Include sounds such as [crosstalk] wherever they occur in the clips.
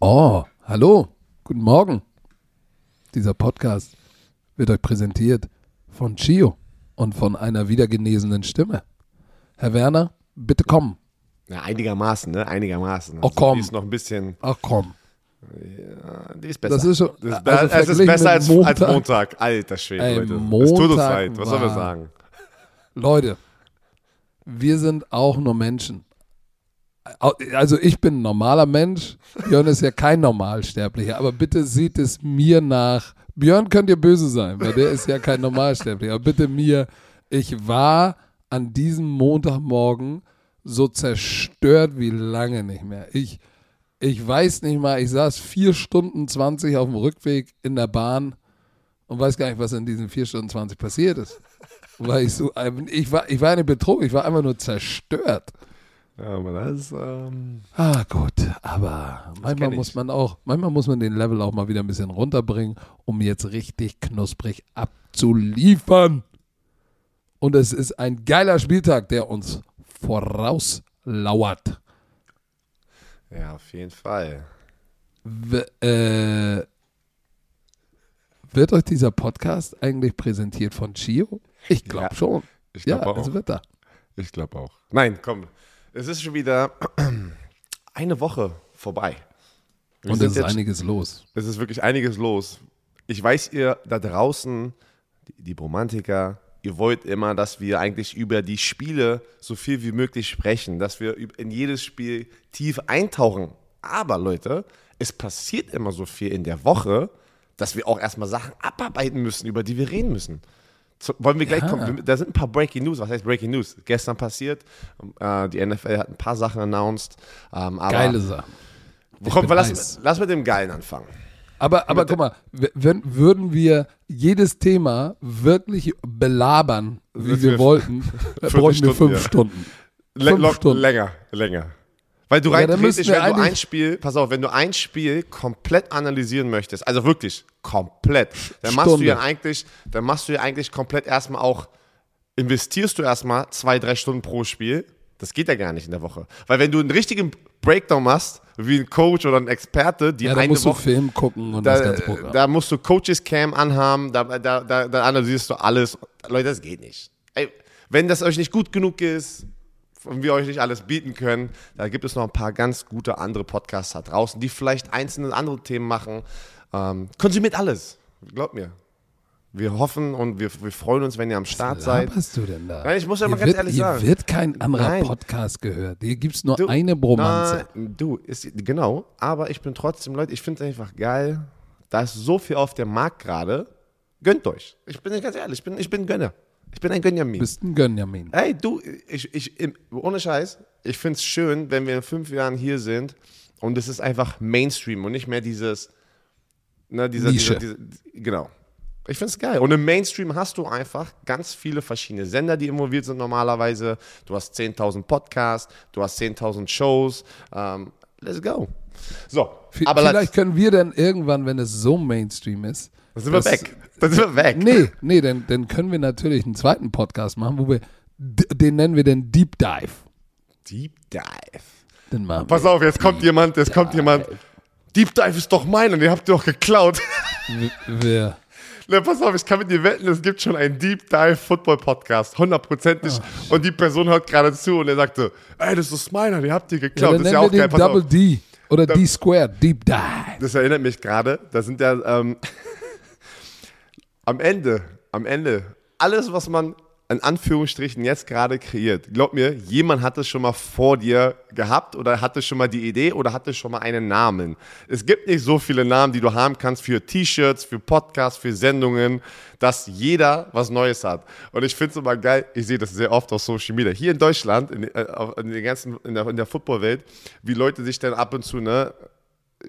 Oh, hallo, guten Morgen. Dieser Podcast wird euch präsentiert von Chio und von einer wiedergenesenen Stimme. Herr Werner, bitte kommen. Ja, einigermaßen, ne? Einigermaßen. Oh, komm. Die ist noch ein bisschen. Ach komm. Ja, die ist besser. Das ist schon- Das ist, also es ist besser als Montag. Montag. als Montag. Alter Schwede, Ey, Leute. es tut uns Montag leid. Was wir war- sagen? Leute, wir sind auch nur Menschen. Also ich bin ein normaler Mensch, Björn ist ja kein Normalsterblicher, aber bitte seht es mir nach. Björn könnt ihr böse sein, weil der ist ja kein Normalsterblicher, aber bitte mir, ich war an diesem Montagmorgen so zerstört wie lange nicht mehr. Ich, ich weiß nicht mal, ich saß vier Stunden 20 auf dem Rückweg in der Bahn und weiß gar nicht, was in diesen vier Stunden 20 passiert ist. Weil ich so, ich war, ich war nicht betrogen, ich war einfach nur zerstört. Ja, aber das ähm, Ah, gut, aber manchmal muss man auch, manchmal muss man den Level auch mal wieder ein bisschen runterbringen, um jetzt richtig knusprig abzuliefern. Und es ist ein geiler Spieltag, der uns vorauslauert. ja, auf jeden Fall. W äh, wird euch dieser Podcast eigentlich präsentiert von Chio? Ich glaube Ja, schon. Ich Ja, glaube es auch. wird da. Ich glaube auch. Nein, komm. Es ist schon wieder [clears throat] eine Woche vorbei. Wir Und es ist jetzt- einiges los. Es ist wirklich einiges los. Ich weiß, ihr da draußen, die, die Romantiker, ihr wollt immer, dass wir eigentlich über die Spiele so viel wie möglich sprechen, dass wir in jedes Spiel tief eintauchen. Aber Leute, es passiert immer so viel in der Woche, dass wir auch erstmal Sachen abarbeiten müssen, über die wir reden müssen. Zu, wollen wir gleich Ja. kommen? Da sind ein paar Breaking News. Was heißt Breaking News? Gestern passiert. Äh, die NFL hat ein paar Sachen announced. Ähm, aber Geile Sachen. Komm, lass, lass mit dem Geilen anfangen. Aber, aber guck mal, wenn, würden wir jedes Thema wirklich belabern, wie wir wir wollten, [laughs] dann bräuchten wir fünf ja. Stunden. Fünf Stunden. Länger, länger. Weil du Ja, rein dann theoretisch, wenn du ein Spiel, pass auf, wenn du ein Spiel komplett analysieren möchtest, also wirklich komplett, dann machst du Stunde. ja eigentlich, dann machst du ja eigentlich komplett erstmal auch, investierst du erstmal zwei, drei Stunden pro Spiel. Das geht ja gar nicht in der Woche. Weil wenn du einen richtigen Breakdown machst, wie ein Coach oder ein Experte, die Ja, da eine musst du Woche, Film gucken und das da, ganze Programm. da musst du Coaches Cam anhaben, da, da, da, da analysierst du alles. Leute, das geht nicht. Ey, wenn das euch nicht gut genug ist und wir euch nicht alles bieten können, da gibt es noch ein paar ganz gute andere Podcasts da draußen, die vielleicht einzelne andere Themen machen. Ähm, konsumiert alles. Glaubt mir. Wir hoffen und wir, wir freuen uns, wenn ihr am Start seid. Was du denn da? Nein, ich muss ja Hier mal ganz wird, ehrlich hier sagen. wird kein anderer Nein. Podcast gehört. Hier gibt es nur Du, eine Bromanze. Nein, du, ist, genau, aber ich bin trotzdem, Leute, ich finde es einfach geil. Da ist so viel auf dem Markt gerade. Gönnt euch. Ich bin ganz ehrlich, ich bin, ich bin Gönner. Ich bin ein Gönjamin. Bist ein Gönjamin. Ey, du, ich, ich, im- ohne Scheiß, ich finde es schön, wenn wir in fünf Jahren hier sind und es ist einfach Mainstream und nicht mehr dieses, ne, dieser, Nische. dieser, dieser genau. Ich finde es geil. Und im Mainstream hast du einfach ganz viele verschiedene Sender, die involviert sind normalerweise. Du hast 10.000 Podcasts, du hast 10.000 Shows. Ähm, let's go. So, V aber vielleicht können wir dann irgendwann, wenn es so Mainstream ist, dann sind wir weg. Dann sind wir weg. Nee, nee, dann, dann können wir natürlich einen zweiten Podcast machen, wo wir, den nennen wir den Deep Dive. Deep Dive. Den machen Pass auf, jetzt kommt jemand, jetzt kommt jemand. Deep Dive ist doch mein und ihr habt ihr doch geklaut. wir Na, pass auf, ich kann mit dir wetten, es gibt schon einen Deep Dive Football Podcast, hundertprozentig. und die Person hört gerade zu und er sagte, ey, das ist meiner, den habt ihr ja, geklaut. dann das ist ja auch geil. den Pass Double auf. D oder D Squared, Deep Dive. Das erinnert mich gerade, da sind ja ähm, am Ende, am Ende, alles, was man in Anführungsstrichen jetzt gerade kreiert, glaub mir, jemand hat es schon mal vor dir gehabt oder hatte schon mal die Idee oder hatte schon mal einen Namen. Es gibt nicht so viele Namen, die du haben kannst für T-Shirts, für Podcasts, für Sendungen, dass jeder was Neues hat. Und ich finde es immer geil, ich sehe das sehr oft auf Social Media, hier in Deutschland, in, äh, in, ganzen, in der, in der Footballwelt, wie Leute sich dann ab und zu, ne,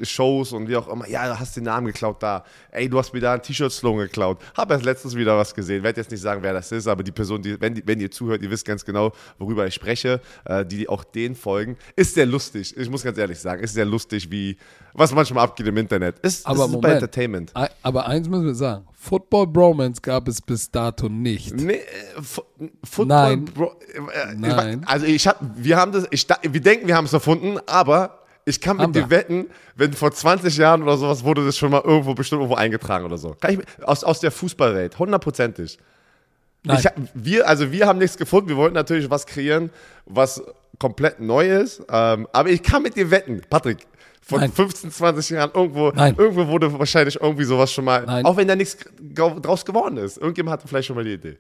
Shows und wie auch immer, ja, du hast den Namen geklaut da. Ey, du hast mir da ein T-Shirt-Slogan geklaut. Hab erst letztens wieder was gesehen. Werde jetzt nicht sagen, wer das ist, aber die Person, die, wenn, die, wenn ihr zuhört, ihr wisst ganz genau, worüber ich spreche, äh, die auch den folgen. Ist sehr lustig. Ich muss ganz ehrlich sagen, ist sehr lustig, wie, was manchmal abgeht im Internet. Ist, Aber ist super Moment. Entertainment. Aber eins müssen wir sagen: Football Bromance gab es bis dato nicht. Nee, äh, Fo- Football, Nein. Bro, äh, Nein. Ich, also ich hab, wir haben das, ich, wir denken, wir haben es erfunden, aber ich kann mit dir wetten, wenn vor 20 Jahren oder sowas wurde das schon mal irgendwo bestimmt irgendwo eingetragen oder so. Kann ich, aus, aus der Fußballwelt, hundertprozentig. Ich wir, also wir haben nichts gefunden. Wir wollten natürlich was kreieren, was komplett neu ist. Ähm, aber ich kann mit dir wetten, Patrick. Vor Nein. 15, 20 Jahren irgendwo, Nein. irgendwo wurde wahrscheinlich irgendwie sowas schon mal, Nein. auch wenn da nichts draus geworden ist. Irgendjemand hatte vielleicht schon mal die Idee.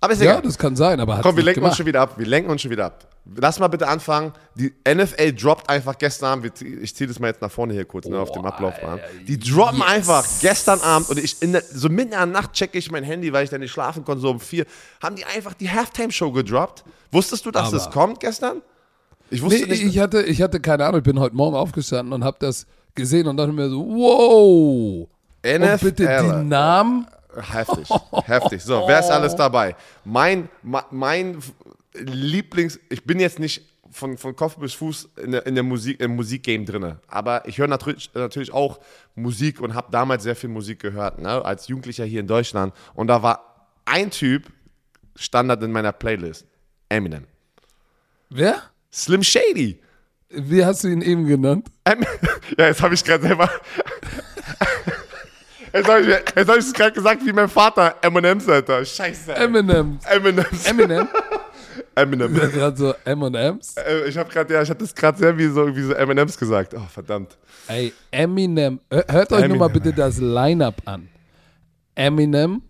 Aber ist Ja, egal. das kann sein, aber Komm, wir lenken uns gemacht. schon wieder ab. Wir lenken uns schon wieder ab. Lass mal bitte anfangen. Die NFL droppt einfach gestern Abend. Ich ziehe das mal jetzt nach vorne hier kurz, ne, auf dem Ablaufbahn. Die droppen yes. einfach gestern Abend und ich in der, so mitten in der Nacht checke ich mein Handy, weil ich dann nicht schlafen konnte, so um vier. Haben die einfach die Halftime-Show gedroppt? Wusstest du, dass Aber- das kommt gestern? Ich Nee, wusste nicht. ich hatte, ich hatte keine Ahnung, ich bin heute Morgen aufgestanden und habe das gesehen und dachte mir so, wow. Und NFL. bitte die Namen. Heftig, heftig. So, wer ist alles dabei? Mein, mein Lieblings, ich bin jetzt nicht von, von Kopf bis Fuß in der, in der Musik, im Musikgame drin, aber ich höre natürlich, natürlich auch Musik und habe damals sehr viel Musik gehört, ne, als Jugendlicher hier in Deutschland. Und da war ein Typ Standard in meiner Playlist, Eminem. Wer? Slim Shady. Wie hast du ihn eben genannt? Em [laughs] ja, jetzt habe ich gerade selber. Jetzt habe ich, jetzt hab es gerade gesagt wie mein Vater, Eminem's, Alter. Scheiße. ey. Eminem. Eminem's. Eminem? Eminem. Gerade so M&M's. Äh, Ich habe gerade, ja, ich hatte das gerade sehr wie so, wie so M&M's gesagt. Oh, verdammt. Ey, Eminem. Hör- Hört euch nur mal Eminem. bitte das Line-Up an. Eminem,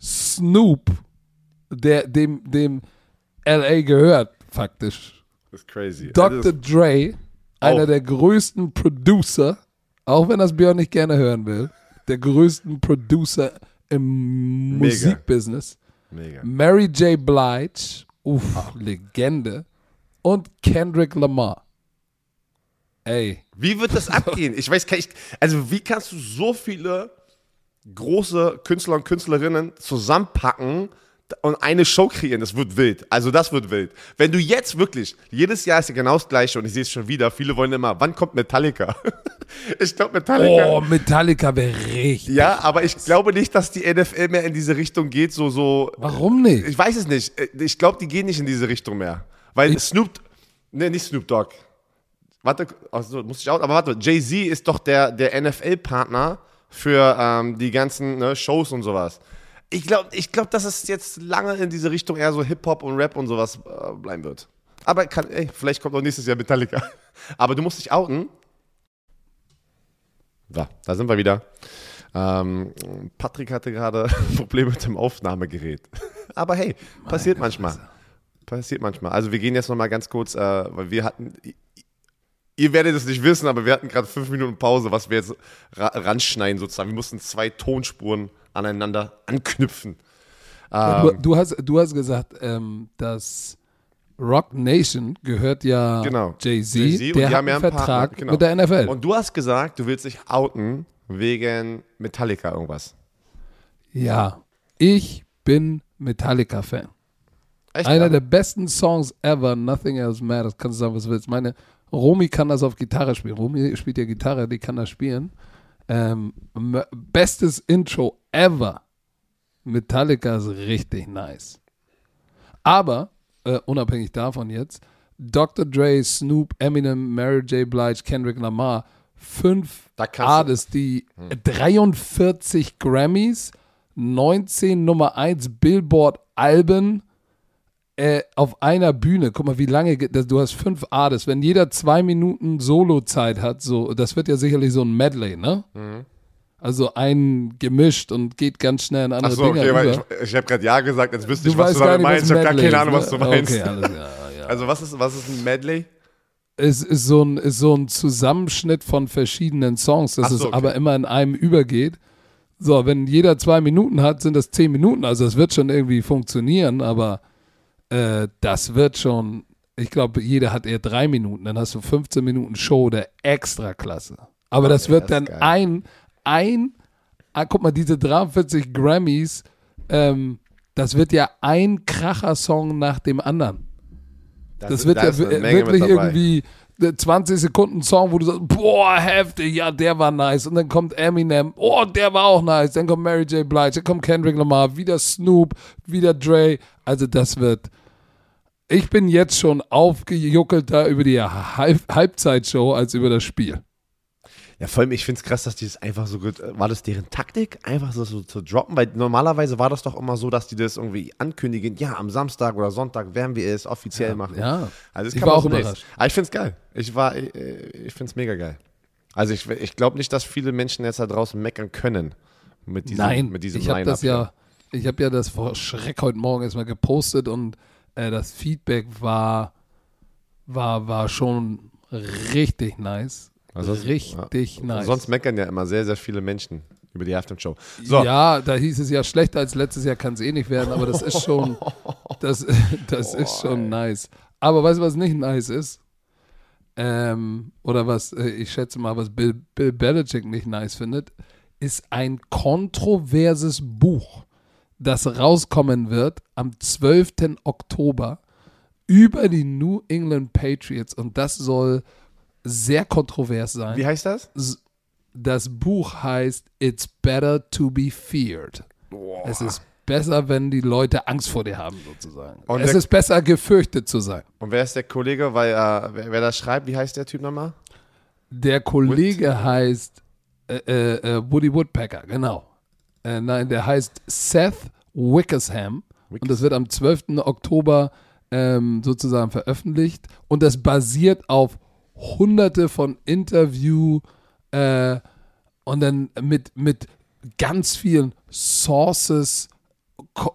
Snoop, der dem, dem LA gehört, faktisch. Das ist crazy. Dr. Also, Dre, einer Auch. der größten Producer, auch wenn das Björn nicht gerne hören will, der größten Producer im. Musikbusiness. mega. Mary J. Blige, uff, Legende. Und Kendrick Lamar. Ey, Wie wird das abgehen? Ich weiß nicht. Also, wie kannst du so viele große Künstler und Künstlerinnen zusammenpacken und eine Show kreieren? Das wird wild. Also, das wird wild. Wenn du jetzt wirklich, jedes Jahr ist ja genau das Gleiche und ich sehe es schon wieder. Viele wollen immer, wann kommt Metallica? [laughs] ich glaube, Metallica. oh, Metallica wäre richtig. Ja, aber ich glaube nicht, dass die NFL mehr in diese Richtung geht, so, so. Warum nicht? Ich weiß es nicht. Ich glaube, die gehen nicht in diese Richtung mehr. Weil Snoop, ne, nicht Snoop Dogg. Warte, also muss ich auch, aber warte, Jay-Z ist doch der, der NFL-Partner für ähm, die ganzen ne, Shows und sowas. Ich glaube, ich glaub, dass es jetzt lange in diese Richtung eher so Hip-Hop und Rap und sowas äh, bleiben wird. Aber kann, ey, vielleicht kommt auch nächstes Jahr Metallica. [laughs] Aber du musst dich outen. So, da sind wir wieder. Ähm, Patrick hatte gerade [laughs] Probleme mit dem Aufnahmegerät. [laughs] Aber hey, passiert manchmal. Passiert manchmal. Also wir gehen jetzt nochmal ganz kurz, äh, weil wir hatten, ihr werdet es nicht wissen, aber wir hatten gerade fünf Minuten Pause, was wir jetzt ra ranschneiden sozusagen. Wir mussten zwei Tonspuren aneinander anknüpfen. du, Ähm, du, hast, du hast gesagt, ähm, dass Rock Nation gehört ja Genau. Jay-Z, und der hat haben ja einen Vertrag genau. mit der NFL. und du hast gesagt, du willst dich outen wegen Metallica irgendwas. ja, ich bin Metallica-Fan. Einer der besten Songs ever, Nothing Else Matters. Kannst du sagen, was du willst. Meine Romy kann das auf Gitarre spielen. Romy spielt ja Gitarre, die kann das spielen. Ähm, bestes Intro ever. Metallica ist richtig nice. Aber, äh, unabhängig davon jetzt, Dr. Dre, Snoop, Eminem, Mary J. Blige, Kendrick Lamar, fünf Artists, die 43 Grammys, 19 Nummer 1 Billboard-Alben äh, auf einer Bühne. Guck mal, wie lange, du hast fünf Artists. Wenn jeder zwei Minuten Solo-Zeit hat, so, das wird ja sicherlich so ein Medley, ne? Mhm. Also ein gemischt und geht ganz schnell in andere Ach so, Dinge okay, weil über. ich, ich habe gerade Ja gesagt, jetzt wüsste Du ich, was du damit meinst. Ich habe gar keine Ahnung, was du ne? meinst. Okay, alles klar, ja. Also was ist, was ist ein Medley? Es ist so ein, ist so ein Zusammenschnitt von verschiedenen Songs, dass so, es okay. aber immer in einem übergeht. So, wenn jeder zwei Minuten hat, sind das zehn Minuten. Also es wird schon irgendwie funktionieren, aber äh, das wird schon Ich glaube, jeder hat eher drei Minuten. Dann hast du 15 Minuten Show der Extraklasse. Aber das wird das dann geil. ein, ein, ah, guck mal, diese 43 Grammys, ähm, das wird ja ein Kracher-Song nach dem anderen. Das, wird da ja wirklich irgendwie der 20 Sekunden Song, wo du sagst, boah, heftig, ja, der war nice. Und dann kommt Eminem, oh, der war auch nice. Dann kommt Mary J. Blige, dann kommt Kendrick Lamar, wieder Snoop, wieder Dre. Also das wird, ich bin jetzt schon aufgejuckelter über die Halb Halbzeitshow als über das Spiel. Ja, vor allem, ich finde es krass, dass die das einfach so gut. War das deren Taktik, einfach so, so zu droppen? Weil normalerweise war das doch immer so, dass die das irgendwie ankündigen, ja, am Samstag oder Sonntag werden wir es offiziell machen. ja. Also das Ich kann war auch überrascht. Aber ich finde es geil. Ich war, ich, ich finde es mega geil. Also ich, ich glaube nicht, dass viele Menschen jetzt da draußen meckern können mit diesem, Nein, mit diesem ich habe das ja, ich habe ja das vor Schreck heute Morgen erstmal gepostet und äh, das Feedback war, war, war schon richtig nice. Also richtig hier. nice. Sonst meckern ja immer sehr, sehr viele Menschen über die Halftime-Show. So, Ja, da hieß es ja schlechter als letztes Jahr kann es eh nicht werden, aber das ist schon, [laughs] das, das ist schon nice. Aber weißt du, was nicht nice ist? Ähm, oder was, äh, ich schätze mal, was Bill, Bill Belichick nicht nice findet, ist ein kontroverses Buch, das rauskommen wird am 12. Oktober über die New England Patriots und das soll sehr kontrovers sein. wie heißt das? Das Buch heißt It's Better to be Feared. Es ist besser, wenn die Leute Angst vor dir haben, sozusagen. Und es ist besser, gefürchtet zu sein. Und wer ist der Kollege? Weil, äh, wer, wer das schreibt, wie heißt der Typ nochmal? Der Kollege heißt äh, äh, äh, Woody Woodpecker, genau. Äh, nein, der heißt Seth Wickersham. Und das wird am 12. Oktober ähm, sozusagen veröffentlicht. Und das basiert auf hunderte von Interview äh, und dann mit, mit ganz vielen Sources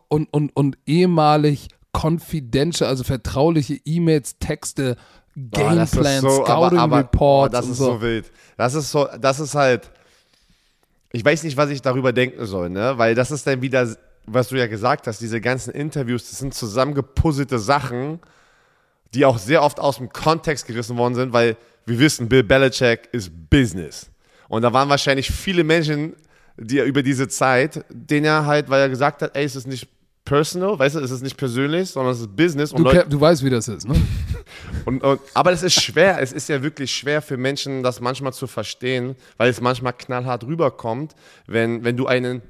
und, und, und ehemalig confidential, also vertrauliche E-Mails, Texte, das ist Gameplans, so- aber- Scouting aber- Reports boah, das und ist so. so wild. Das ist so, das ist halt. Ich weiß nicht, was ich darüber denken soll, ne? Weil das ist dann wieder, was du ja gesagt hast, diese ganzen Interviews, das sind zusammengepuzzelte Sachen, die auch sehr oft aus dem Kontext gerissen worden sind, weil wir wissen, Bill Belichick ist Business. Und da waren wahrscheinlich viele Menschen, die er über diese Zeit, den er halt, weil er gesagt hat, ey, es ist nicht personal, weißt du, es ist nicht persönlich, sondern es ist Business. Und Du, Leute, du weißt, wie das ist, ne? [laughs] und, und, aber es ist schwer, es ist ja wirklich schwer für Menschen, das manchmal zu verstehen, weil es manchmal knallhart rüberkommt, wenn, wenn du einen,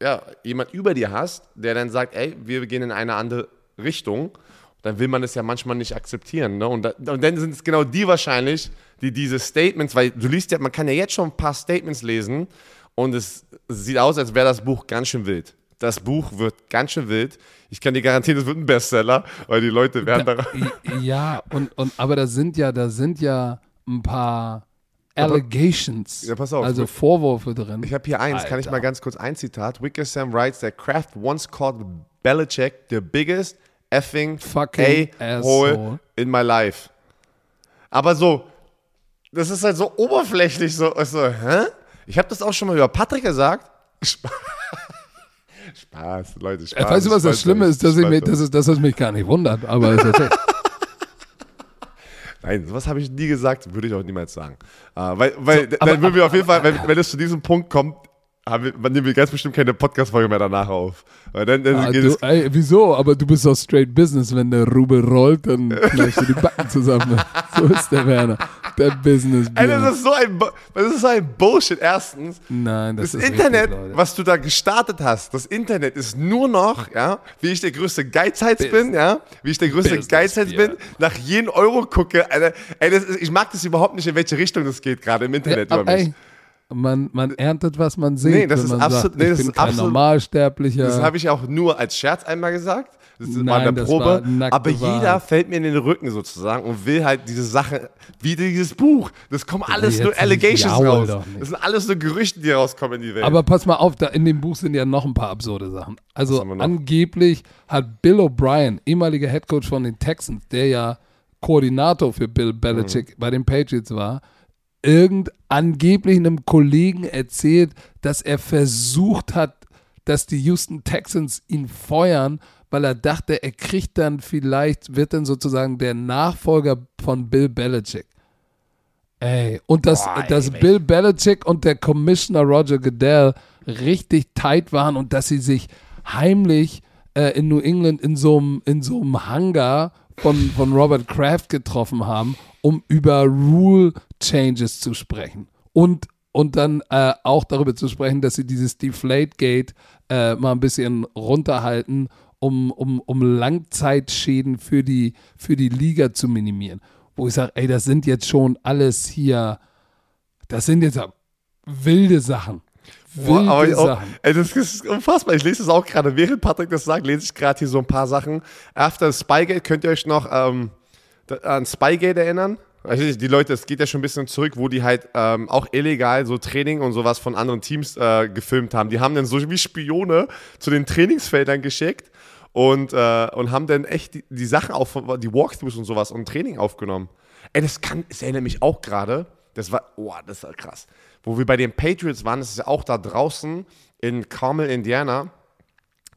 ja, jemand über dir hast, der dann sagt, ey, wir gehen in eine andere Richtung, dann will man es ja manchmal nicht akzeptieren. Ne? Und, da, und dann sind es genau die wahrscheinlich, die diese Statements, weil du liest ja, man kann ja jetzt schon ein paar Statements lesen und es sieht aus, als wäre das Buch ganz schön wild. Das Buch wird ganz schön wild. Ich kann dir garantieren, es wird ein Bestseller, weil die Leute werden da, ja, und, und aber da sind ja, da sind ja ein paar Allegations, Ja, pass auf. also Vorwürfe drin. Ich habe hier eins, kann ich Alter. mal ganz kurz ein Zitat. Wickersham writes that Kraft once called Belichick the biggest effing Fucking a-hole asshole. in my life. Aber so, das ist halt so oberflächlich, so, so hä? Ich habe das auch schon mal über Patrick gesagt. Sp- [laughs] Spaß, Leute, Spaß. Äh, weißt du, was das Schlimme ist, dass ich mich, Spaß. das ist, dass es mich gar nicht wundert, aber ist okay. [laughs] Nein, sowas habe ich nie gesagt, würde ich auch niemals sagen. Äh, weil, weil dann würden wir auf jeden Fall, wenn, wenn es zu diesem Punkt kommt, haben wir, nehmen wir ganz bestimmt keine Podcast-Folge mehr danach auf. Weil dann, dann Ah, geht du, ey, wieso? Aber du bist doch straight Business. Wenn der Rubel rollt, dann kneifst du die Backen zusammen. [laughs] So ist der Werner. Der business Ey, das ist so ein, das ist so ein Bullshit. Erstens, Nein, das, das, Internet, richtig, was du da gestartet hast, das Internet ist nur noch, ja, wie ich der größte Geizhals bin, ja, wie ich der größte Business, Geizhals Bier. bin, nach jedem Euro gucke, Alter, ey, ist, ich mag das überhaupt nicht, in welche Richtung das geht, gerade im Internet Ja, über mich. ey, man, man erntet, was man sieht. Nee, das ist absolut- sagt, nee, das ist absolut- Normalsterblicher. Das habe ich auch nur als Scherz einmal gesagt. Das in Nein, der das Probe. Aber jeder Wahrheit. fällt mir in den Rücken sozusagen und will halt diese Sache, wie dieses Buch. Das kommen alles nur Allegations raus. Das sind alles nur Gerüchte, die rauskommen in die Welt. Aber pass mal auf, da in dem Buch sind ja noch ein paar absurde Sachen. Also angeblich hat Bill O'Brien, ehemaliger Headcoach von den Texans, der ja Koordinator für Bill Belichick Mhm. bei den Patriots war, irgend angeblich einem Kollegen erzählt, dass er versucht hat, dass die Houston Texans ihn feuern, weil er dachte, er kriegt dann vielleicht, wird dann sozusagen der Nachfolger von Bill Belichick. Ey, und dass, Boah, dass ey. Bill Belichick und der Commissioner Roger Goodell richtig tight waren und dass sie sich heimlich äh, in New England in so einem in so einem Hangar von, von Robert Kraft getroffen haben, um über Rule Changes zu sprechen. Und, und dann äh, auch darüber zu sprechen, dass sie dieses Deflategate äh, mal ein bisschen runterhalten, um, um, um Langzeitschäden für die, für die Liga zu minimieren. Wo ich sage, ey, das sind jetzt schon alles hier, das sind jetzt wilde Sachen. Wilde aber ich Sachen. ey, das ist unfassbar. Ich lese das auch gerade. Während Patrick das sagt, lese ich gerade hier so ein paar Sachen. After Spygate, könnt ihr euch noch ähm, an Spygate erinnern? Also die Leute, es geht ja schon ein bisschen zurück, wo die halt ähm, auch illegal so Training und sowas von anderen Teams äh, gefilmt haben. Die haben dann so wie Spione zu den Trainingsfeldern geschickt und, äh, und haben dann echt die, die Sachen auf, die Walkthroughs und sowas und Training aufgenommen. Ey, das kann, es erinnert mich auch gerade, das war, oh, das war krass. Wo wir bei den Patriots waren, das ist ja auch da draußen in Carmel, Indiana.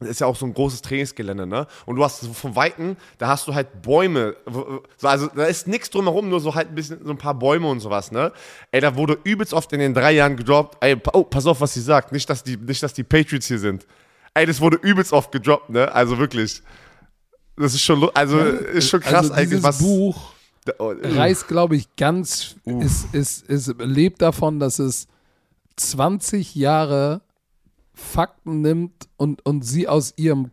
Das ist ja auch so ein großes Trainingsgelände, ne? Und du hast so von Weitem, da hast du halt Bäume. So, Also da ist nichts drumherum, nur so halt ein bisschen so ein paar Bäume und sowas, ne? Ey, da wurde übelst oft in den drei Jahren gedroppt. Ey, oh, pass auf, was sie sagt. Nicht, dass die, nicht, dass die Patriots hier sind. Ey, das wurde übelst oft gedroppt, ne? Also wirklich. Das ist schon, also ist schon krass also eigentlich, dieses was. Buch Oh, reißt, glaube ich, ganz, ist, ist, ist, lebt davon, dass es 20 Jahre Fakten nimmt und, und sie aus ihrem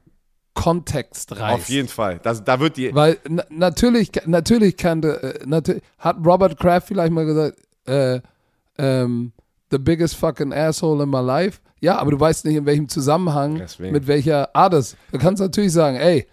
Kontext reißt. Auf jeden Fall. Das, da wird die. Weil na, natürlich, natürlich kannte, äh, natür hat Robert Kraft vielleicht mal gesagt, äh, ähm, the biggest fucking asshole in my life. Ja, aber du weißt nicht, in welchem Zusammenhang, Deswegen. mit welcher Art es. Du kannst natürlich sagen, ey,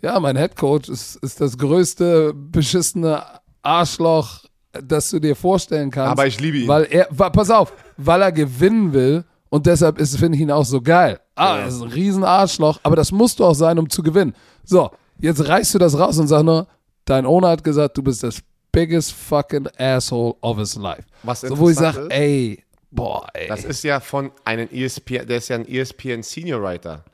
ja, mein Headcoach ist, ist das größte beschissene Arschloch, das du dir vorstellen kannst. Aber ich liebe ihn. Weil er, pass auf, weil er gewinnen will und deshalb ist, finde ich ihn auch so geil. Ah, er ist ein riesen Arschloch, aber das musst du auch sein, um zu gewinnen. So, jetzt reißt du das raus und sag nur, dein Owner hat gesagt, du bist das biggest fucking asshole of his life. Was so, wo ich interessant sag, ist- ey, boah, ey. Das ist ja von einem E ESPN, der ist ja ein ESPN Senior Writer.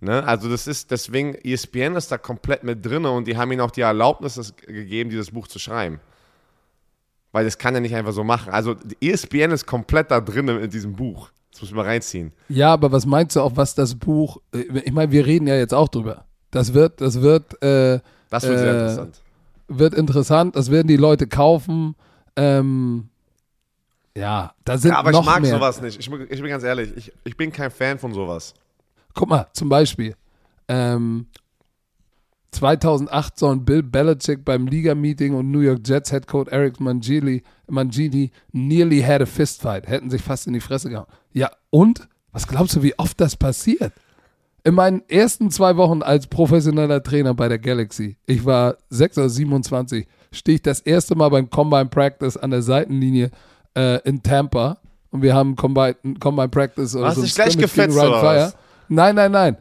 Ne? Also das ist, deswegen, E ESPN ist da komplett mit drin und die haben ihm auch die Erlaubnis gegeben, dieses Buch zu schreiben. Weil das kann er nicht einfach so machen. Also ESPN ist komplett da drin in diesem Buch. Das muss man reinziehen. Ja, aber was meinst du auch, was das Buch, äh, ich meine, wir reden ja jetzt auch drüber. Das wird, das wird, äh, Das wird sehr Äh, interessant. wird interessant, das werden die Leute kaufen. Ähm, ja, da sind Ja, aber noch ich mag mehr. sowas nicht. Ich, ich bin ganz ehrlich, ich, ich bin kein Fan von sowas. Guck mal, zum Beispiel, ähm, 2008 sollen Bill Belichick beim Liga-Meeting und New York Jets Head Coach Eric Mangini, Mangini nearly had a fistfight, hätten sich fast in die Fresse gehauen. Ja, und? Was glaubst du, wie oft das passiert? In meinen ersten zwei Wochen als professioneller Trainer bei der Galaxy, ich war 6 oder 27, stehe ich das erste Mal beim Combine Practice an der Seitenlinie äh, in Tampa und wir haben Combine, Combine Practice oder Hast so ein dich gleich gefetzt, oder was? Nein, nein, nein.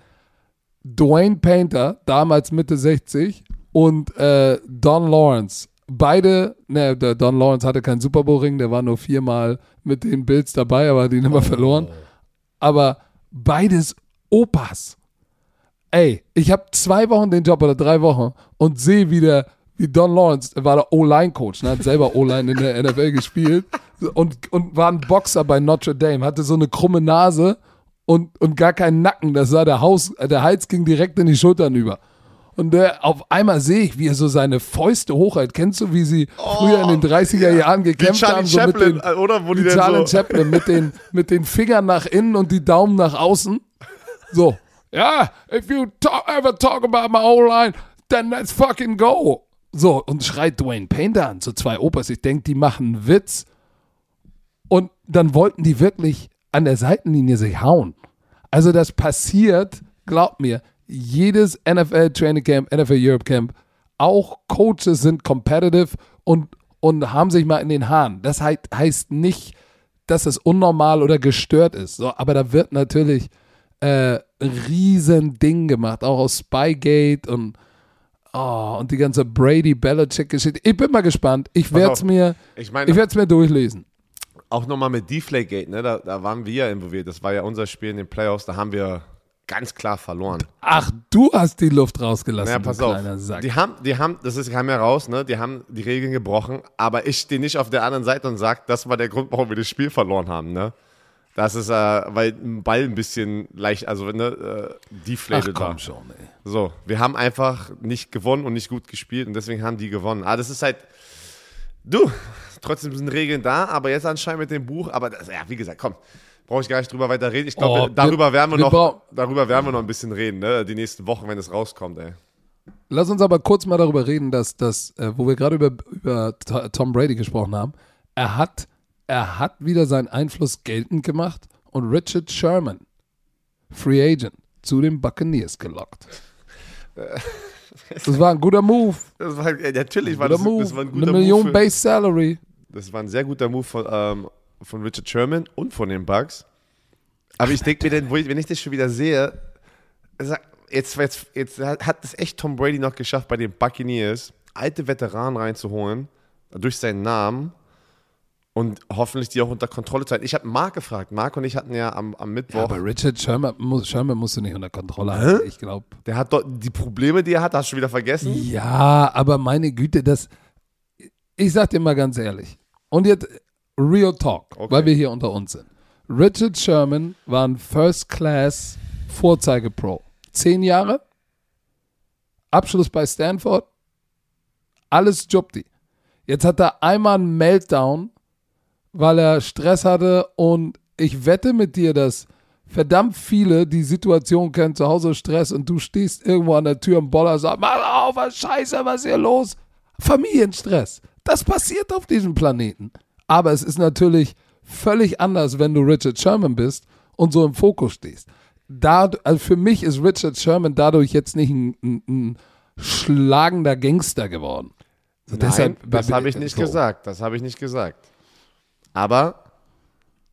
Dwayne Painter, damals Mitte 60, und äh, Don Lawrence. Beide, ne, der Don Lawrence hatte keinen Super Bowl-Ring, der war nur viermal mit den Bills dabei, aber hat ihn immer verloren. Aber beides Opas. Ey, ich habe zwei Wochen den Job oder drei Wochen und sehe wieder, wie Don Lawrence, der war der O-Line-Coach, ne, hat selber O-Line in der NFL gespielt und, und war ein Boxer bei Notre Dame, hatte so eine krumme Nase und, und gar keinen Nacken. Das sah der, Haus, äh, der Hals ging direkt in die Schultern über. Und der, auf einmal sehe ich, wie er so seine Fäuste hochhält. Kennst du, wie sie früher in den 30er Jahren gekämpft haben? So mit Chaplin, den, äh, oder? Wo die dann Charlie so, Chaplin mit den, mit den Fingern nach innen und die Daumen nach außen. So. Ja, if you talk, ever talk about my O-line, then let's fucking go. So, und schreit Dwayne Painter an, so zwei Opas. Ich denke, die machen einen Witz. Und dann wollten die wirklich an der Seitenlinie sich hauen. Also das passiert, glaubt mir, jedes NFL Training Camp, NFL Europe Camp, auch Coaches sind competitive und, und haben sich mal in den Haaren. Das heißt, heißt nicht, dass es unnormal oder gestört ist. So, aber da wird natürlich äh, riesen Ding gemacht, auch aus Spygate und oh, und die ganze Brady Belichick Geschichte. Ich bin mal gespannt. Ich werde es mir, ich meine, ich werde es mir durchlesen. Auch nochmal mit Deflategate, ne? Da, da waren wir ja involviert. Das war ja unser Spiel in den Playoffs. Da haben wir ganz klar verloren. Ach, du hast die Luft rausgelassen, Naja, du pass auf. Sack. Die haben, die haben, das ist, kam ja raus, ne? Die haben die Regeln gebrochen, aber ich stehe nicht auf der anderen Seite und sage, das war der Grund, warum wir das Spiel verloren haben, ne? Das ist, äh, weil ein Ball ein bisschen leicht, also ne, äh, Ach deflated war. schon, ey. So, wir haben einfach nicht gewonnen und nicht gut gespielt und deswegen haben die gewonnen. Ah, das ist halt, du, [laughs] trotzdem sind Regeln da, aber jetzt anscheinend mit dem Buch, aber das, ja, wie gesagt, komm, brauche ich gar nicht drüber weiter reden. Ich glaube, Oh, darüber werden wir, wir noch, darüber werden wir noch ein bisschen reden, ne? Die nächsten Wochen, wenn es rauskommt, ey. Lass uns aber kurz mal darüber reden, dass das, äh, wo wir gerade über, über To- Tom Brady gesprochen haben, er hat, er hat wieder seinen Einfluss geltend gemacht und Richard Sherman, Free Agent, zu den Buccaneers gelockt. [laughs] Das war ein guter Move. [laughs] Das war, natürlich war das, Move. das war ein Eine guter Million Move. Für, Base Salary. das war ein sehr guter Move von, ähm, von Richard Sherman und von den Bucks. Aber ich denke mir dann, ich, wenn ich das schon wieder sehe, jetzt, jetzt, jetzt hat es echt Tom Brady noch geschafft, bei den Buccaneers alte Veteranen reinzuholen, durch seinen Namen und hoffentlich die auch unter Kontrolle zu halten. Ich habe Marc gefragt. Marc und ich hatten ja am, am Ja, Mittwoch, aber Richard Sherman, muss, Sherman musst du nicht unter Kontrolle halten, ich glaube. der hat dort die Probleme, die er hat, hast du schon wieder vergessen? Ja, aber meine Güte, das. Ich sag dir mal ganz ehrlich. Und jetzt Real Talk, Okay. weil wir hier unter uns sind. Richard Sherman war ein First Class Vorzeige-Pro. Zehn Jahre, Abschluss bei Stanford, alles Jobdi. Jetzt hat er einmal einen Meltdown, weil er Stress hatte und ich wette mit dir, dass verdammt viele die Situation kennen, zu Hause Stress und du stehst irgendwo an der Tür im Boller und sagst, mach auf, was scheiße, was ist hier los? Familienstress. Das passiert auf diesem Planeten. Aber es ist natürlich völlig anders, wenn du Richard Sherman bist und so im Fokus stehst. Da, also für mich ist Richard Sherman dadurch jetzt nicht ein, ein, ein schlagender Gangster geworden. So, Nein, deshalb- das habe ich nicht so. gesagt. Das habe ich nicht gesagt. Aber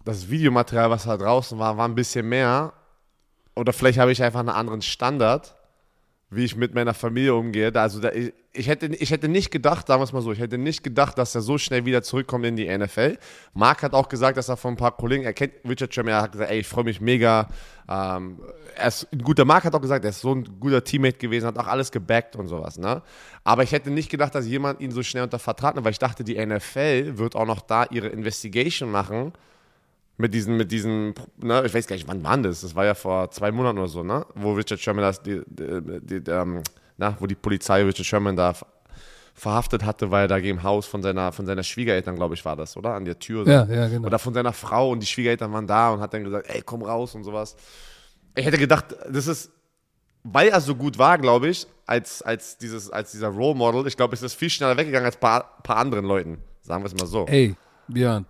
das Videomaterial, was da draußen war, war ein bisschen mehr. Oder vielleicht habe ich einfach einen anderen Standard, wie ich mit meiner Familie umgehe. Also da, ich, ich, hätte, ich hätte nicht gedacht, es mal so, ich hätte nicht gedacht, dass er so schnell wieder zurückkommt in die NFL. Marc hat auch gesagt, dass er von ein paar Kollegen, er kennt Richard Sherman, er hat gesagt, ey, ich freue mich mega. Ähm, er ist ein guter, Marc hat auch gesagt, er ist so ein guter Teammate gewesen, hat auch alles gebackt und sowas. Ne? Aber ich hätte nicht gedacht, dass jemand ihn so schnell unter Vertrag nimmt, weil ich dachte, die NFL wird auch noch da ihre Investigation machen mit diesen, mit diesen, ne, ich weiß gar nicht, wann war das? Das war ja vor zwei Monaten oder so, ne? Wo Richard Sherman das, die, die, die, ähm, na, wo die Polizei Richard Sherman da ver- verhaftet hatte, weil er da gegen Haus von seiner, von seiner Schwiegereltern, glaube ich, war das, oder? An der Tür. so. Ja, ja, genau. Oder von seiner Frau und die Schwiegereltern waren da und hat dann gesagt, ey, komm raus und sowas. Ich hätte gedacht, das ist, weil er so gut war, glaube ich, als, als, dieses, als dieser Role Model, ich glaube, es ist viel schneller weggegangen als ein paar, paar anderen Leuten. Sagen wir es mal so. Ey, Björn.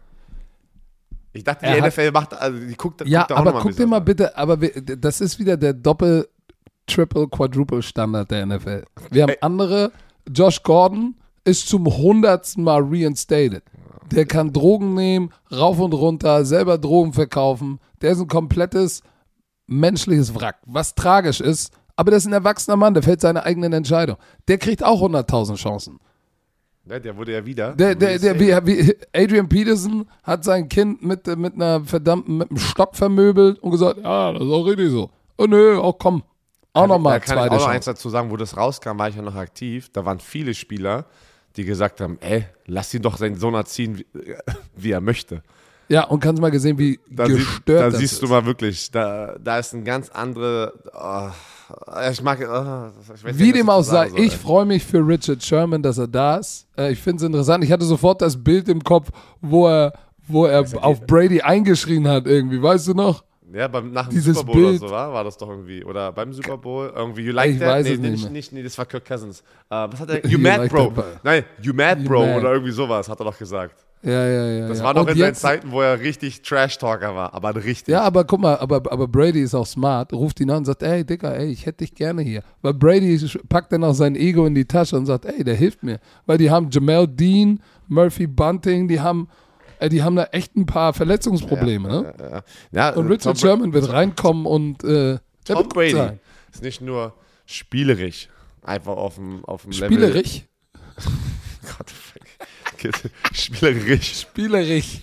Ich dachte, die hat- NFL macht, also die guckt, Ja, guckt da auch aber guck dir mal bitte, aber wir, das ist wieder der Doppel, Triple, Quadruple Standard der NFL. Wir haben Ey. andere, Josh Gordon ist zum hundertsten Mal reinstated. Der kann Drogen nehmen, rauf und runter, selber Drogen verkaufen. Der ist ein komplettes menschliches Wrack, was tragisch ist. Aber der ist ein erwachsener Mann, der fällt seine eigenen Entscheidungen. Der kriegt auch 100.000 Chancen. Ne, der wurde ja wieder. Der, der, der, wie, wie Adrian Peterson hat sein Kind mit, mit einer verdammten, mit einem Stock vermöbelt und gesagt, ja, das ist auch richtig so. Oh nö, auch komm. Auch nochmal da kann ich zweite auch noch eins dazu sagen, wo das rauskam, war ich ja noch aktiv. Da waren viele Spieler, die gesagt haben, ey, lass ihn doch seinen Sohn erziehen, wie, [laughs] wie er möchte. Ja, und kannst mal gesehen, wie Da, gestört da das siehst ist. du mal wirklich, da, da ist ein ganz andere. Oh, ich mag. Oh, ich Wie dem auch sei, ich freue mich für Richard Sherman, dass er da ist. Äh, ich finde es interessant. Ich hatte sofort das Bild im Kopf, wo er, wo er auf Brady eingeschrien hat irgendwie. Weißt du noch? Ja, beim, nach dem dieses Super Bowl Bild- oder so war, war das doch irgendwie. Oder beim Super Bowl irgendwie. You like Ich that? weiß nee, es nee, nicht nicht, nee, das war Kirk Cousins. Äh, was hat er? [laughs] You You mad, like Bro. that? Nein, you mad, You Bro. mad. Oder irgendwie sowas, hat er doch gesagt. Ja, ja, ja. Das ja. war noch in seinen Zeiten, wo er richtig Trash-Talker war. Aber richtig. Ja, aber guck mal, aber, aber Brady ist auch smart, ruft ihn an und sagt, ey, Dicker, ey, ich hätte dich gerne hier. Weil Brady packt dann auch sein Ego in die Tasche und sagt, ey, der hilft mir. Weil die haben Jamel Dean, Murphy Bunting, die haben, äh, die haben da echt ein paar Verletzungsprobleme, ne? Ja, ja, Und Richard Tom, Sherman wird reinkommen und äh, Tom Brady sein. ist nicht nur spielerisch, einfach auf dem, auf dem Level. Spielerisch. [laughs] Gott, Spielerisch. Spielerisch.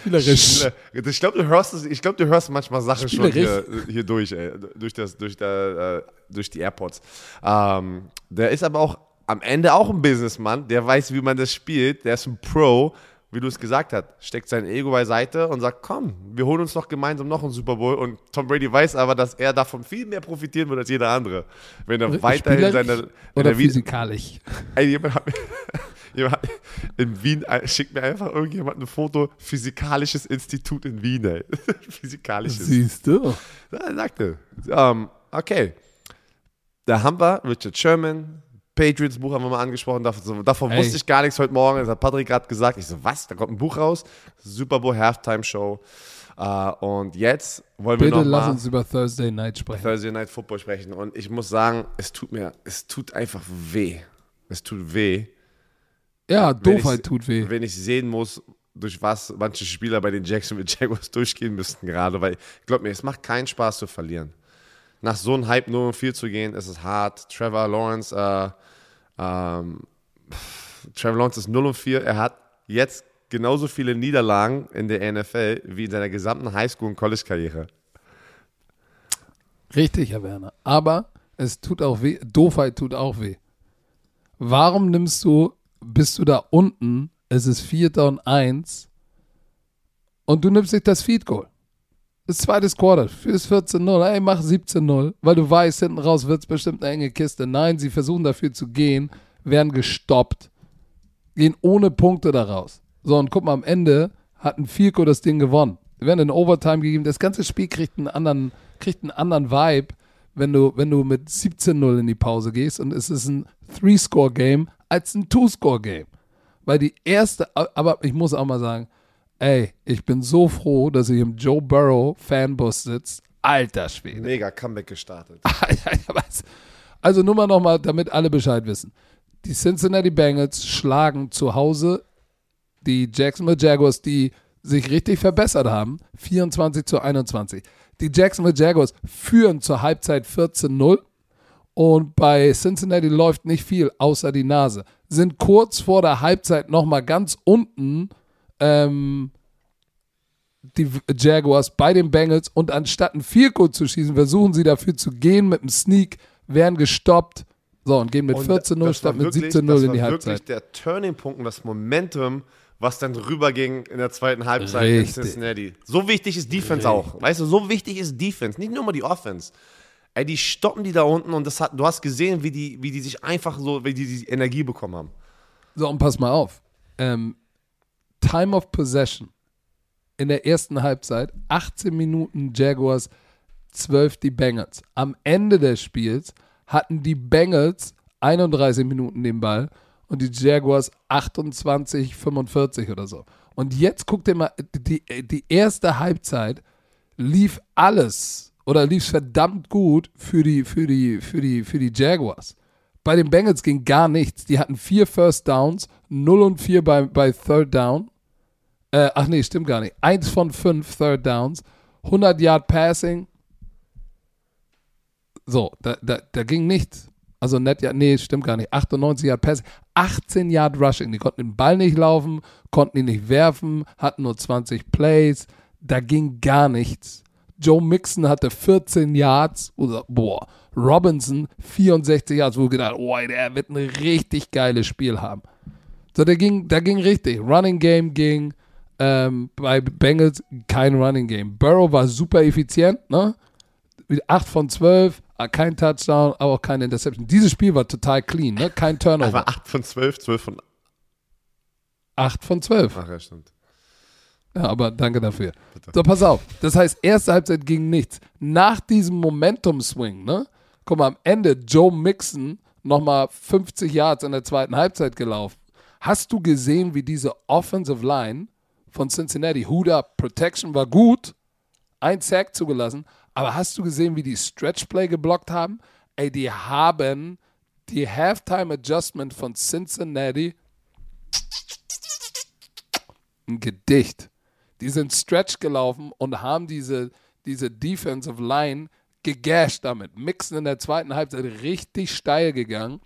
Spielerisch. Spieler- Ich glaube, du hörst ich glaube, du hörst manchmal Sachen schon hier, hier durch, ey, durch, das, durch, der, äh, durch die AirPods. Ähm, der ist aber auch am Ende auch ein Businessmann, der weiß, wie man das spielt, der ist ein Pro, wie du es gesagt hast, steckt sein Ego beiseite und sagt, komm, wir holen uns doch gemeinsam noch einen Super Bowl und Tom Brady weiß aber, dass er davon viel mehr profitieren wird als jeder andere, wenn er weiterhin Spielerisch seine... Oder er physikalisch. Ey, jemand hat mir, [laughs] jemand in Wien äh, schickt mir einfach irgendjemand ein Foto, Physikalisches Institut in Wien, ey. [laughs] Physikalisches. Siehst du? Ja, er sagte. Ähm, okay. Da haben wir Richard Sherman, Patriots Buch haben wir mal angesprochen, davon, davon wusste ich gar nichts heute Morgen, das hat Patrick gerade gesagt. Ich so, was? Da kommt ein Buch raus, Super Bowl Halftime Show. Äh, und jetzt wollen wir Bitte noch lass mal uns über Thursday Night sprechen. Thursday Night Football sprechen. Und ich muss sagen, es tut mir, es tut einfach weh. Es tut weh. Ja, Doofheit ich- tut weh. Wenn ich sehen muss, durch was manche Spieler bei den Jacksonville [laughs] Jaguars durchgehen müssten gerade, weil glaub mir, es macht keinen Spaß zu verlieren. Nach so einem Hype nur um viel zu gehen, ist es hart. Trevor Lawrence, äh, ähm, Trevor Lawrence ist 0 und 4. Er hat jetzt genauso viele Niederlagen in der NFL wie in seiner gesamten Highschool- und College-Karriere. Richtig, Herr Werner. Aber es tut auch weh. Doofheit tut auch weh. Warum nimmst du, bist du da unten, es ist Vierter und Eins und du nimmst dich das Feed Goal? Das zweites Quarter, fürs 14-0, ey, mach 17-0, weil du weißt, hinten raus wird es bestimmt eine enge Kiste. Nein, sie versuchen dafür zu gehen, werden gestoppt, gehen ohne Punkte da raus. So, und guck mal, am Ende hat ein Fico das Ding gewonnen. Wir werden in Overtime gegeben. Das ganze Spiel kriegt einen anderen, kriegt einen anderen Vibe, wenn du, wenn du mit 17-0 in die Pause gehst und es ist ein Three-Score-Game als ein Two-Score-Game. Weil die erste, aber ich muss auch mal sagen, ey, ich bin so froh, dass ich im Joe Burrow Fanbus sitze. Alter Schwede. Mega Comeback gestartet. [laughs] Also nur mal nochmal, damit alle Bescheid wissen. Die Cincinnati Bengals schlagen zu Hause die Jacksonville Jaguars, die sich richtig verbessert haben, 24 zu 21. Die Jacksonville Jaguars führen zur Halbzeit 14-0 und bei Cincinnati läuft nicht viel außer die Nase. Sind kurz vor der Halbzeit nochmal ganz unten ähm, die Jaguars bei den Bengals und anstatt ein Field zu schießen, versuchen sie dafür zu gehen mit einem Sneak, werden gestoppt. So, und gehen mit Und 14-0 das statt war mit wirklich- 17-0 das in die war Halbzeit. wirklich der Turning-Punkt und das Momentum, was dann rüberging in der zweiten Halbzeit in Richtig. Cincinnati. So wichtig ist Defense auch. Weißt du, so wichtig ist Defense, nicht nur mal die Offense. Ey, die stoppen die da unten und das hat, du hast gesehen, wie die, wie die sich einfach so, wie die, die Energie bekommen haben. So, und pass mal auf. Ähm, Time of Possession in der ersten Halbzeit, 18 Minuten Jaguars, 12 die Bengals. Am Ende des Spiels hatten die Bengals 31 Minuten den Ball und die Jaguars 28, 45 oder so. Und jetzt guck dir mal, die, die erste Halbzeit lief alles oder lief verdammt gut für die, für die, für die, für die Jaguars. Bei den Bengals ging gar nichts. Die hatten vier First Downs, 0 und 4 bei, bei Third Down. Äh, ach nee, stimmt gar nicht. Eins von fünf Third Downs, 100 Yard Passing. So, da, da, da ging nichts. Also net, ja, nee, stimmt gar nicht. 98 Yard Passing, 18 Yard Rushing. Die konnten den Ball nicht laufen, konnten ihn nicht werfen, hatten nur 20 Plays. Da ging gar nichts. Joe Mixon hatte 14 Yards. Oder, boah, Robinson 64 Yards, wo gedacht, oh, der wird ein richtig geiles Spiel haben. So, der ging, da ging richtig. Running Game ging. Ähm, bei Bengals kein Running Game. Burrow war super effizient, ne? 8 von 12, ah, kein Touchdown, aber auch keine Interception. Dieses Spiel war total clean, ne? Kein Turnover. Aber 8 von 12, 12 von 8 von 12. Ach ja, stimmt. Ja, aber danke dafür. So, pass auf. Das heißt, erste Halbzeit ging nichts. Nach diesem Momentum-Swing, ne? Guck mal, am Ende Joe Mixon nochmal 50 Yards in der zweiten Halbzeit gelaufen. Hast du gesehen, wie diese Offensive Line von Cincinnati, Huda, Protection war gut, ein Sack zugelassen, aber hast du gesehen, wie die Stretch Play geblockt haben? Ey, die haben die Halftime Adjustment von Cincinnati ein Gedicht. Die sind Stretch gelaufen und haben diese, diese Defensive Line gegasht damit. Mixen in der zweiten Halbzeit richtig steil gegangen.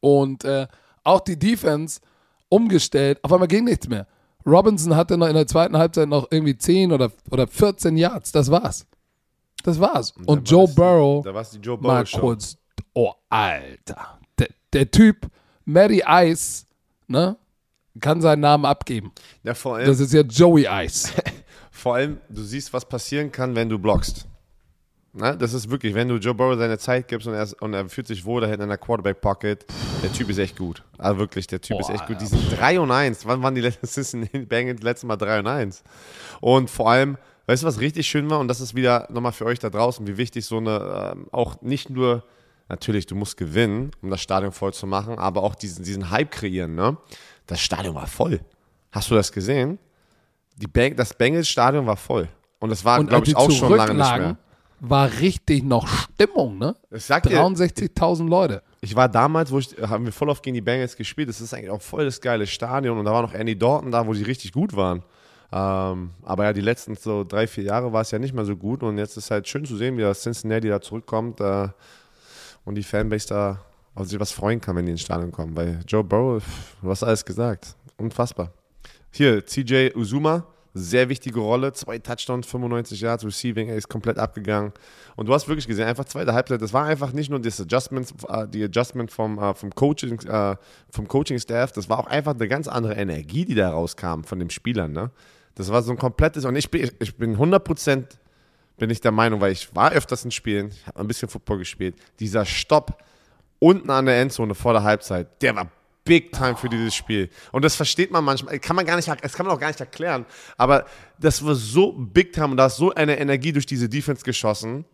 Und äh, auch die Defense umgestellt, auf einmal ging nichts mehr. Robinson hatte noch in der zweiten Halbzeit noch irgendwie 10 oder, oder 14 Yards, das war's. Das war's. Und, da Joe war's Burrow, Da war es die Joe mal Burrow Show. kurz, oh Alter, der, der Typ, Matty Ice, ne, kann seinen Namen abgeben. Ja, vor allem, Das ist ja Joey Ice. [laughs] vor allem, du siehst, was passieren kann, wenn du blockst. Na, das ist wirklich, wenn du Joe Burrow seine Zeit gibst und er, ist- und er fühlt sich wohl da hinten in der Quarterback-Pocket, der Typ ist echt gut. Also wirklich, der Typ ist Boah, echt gut. Die sind 3 und 1. Wann waren die letzten [laughs] Bengals letztes Mal 3 und 1? Und vor allem, weißt du, was richtig schön war? Und das ist wieder nochmal für euch da draußen, wie wichtig so eine, ähm, auch nicht nur, natürlich, du musst gewinnen, um das Stadion voll zu machen, aber auch diesen, diesen Hype kreieren, ne? Das Stadion war voll. Hast du das gesehen? Die Bang, das Bengals-Stadion war voll. Und das war, glaube ich, auch schon lange nicht mehr. War richtig noch Stimmung, ne? Ich sag dir, 63.000 Leute. ich war damals, wo ich, haben wir voll oft gegen die Bengals gespielt. Das ist eigentlich auch voll das geile Stadion. Und da war noch Andy Dalton da, wo die richtig gut waren. Ähm, aber ja, die letzten so drei, vier Jahre war es ja nicht mehr so gut. Und jetzt ist halt schön zu sehen, wie das Cincinnati da zurückkommt äh, und die Fanbase da auf sich was freuen kann, wenn die ins Stadion kommen. Weil Joe Burrow, du hast alles gesagt. Unfassbar. Hier, CJ Uzuma, sehr wichtige Rolle. Zwei Touchdowns, 95 Yards, Receiving, er ist komplett abgegangen. Und du hast wirklich gesehen, einfach zweite Halbzeit, das war einfach nicht nur das Adjustment, äh, die Adjustment vom, äh, vom Coaching, äh, vom Coaching-Staff, das war auch einfach eine ganz andere Energie, die da rauskam von den Spielern. Ne? Das war so ein komplettes, und ich bin, ich bin 100% bin ich der Meinung, weil ich war öfters in Spielen, ich habe ein bisschen Football gespielt, dieser Stopp unten an der Endzone vor der Halbzeit, der war big time für dieses Spiel. Und das versteht man manchmal, kann man gar nicht, das kann man auch gar nicht erklären, aber das war so big time und da ist so eine Energie durch diese Defense geschossen.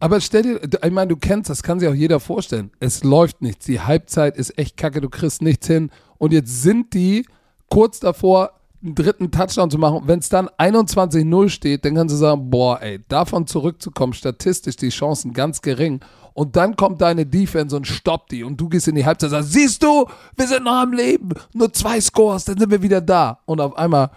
Aber stell dir, ich meine, du kennst, das kann sich auch jeder vorstellen. Es läuft nichts. Die Halbzeit ist echt kacke, du kriegst nichts hin. Und jetzt sind die kurz davor, einen dritten Touchdown zu machen. Wenn es dann 21-0 steht, dann kannst du sagen, boah, ey, davon zurückzukommen, statistisch die Chancen ganz gering. Und dann kommt deine Defense und stoppt die. Und du gehst in die Halbzeit und sagst, siehst du, wir sind noch am Leben. Nur zwei Scores, dann sind wir wieder da. Und auf einmal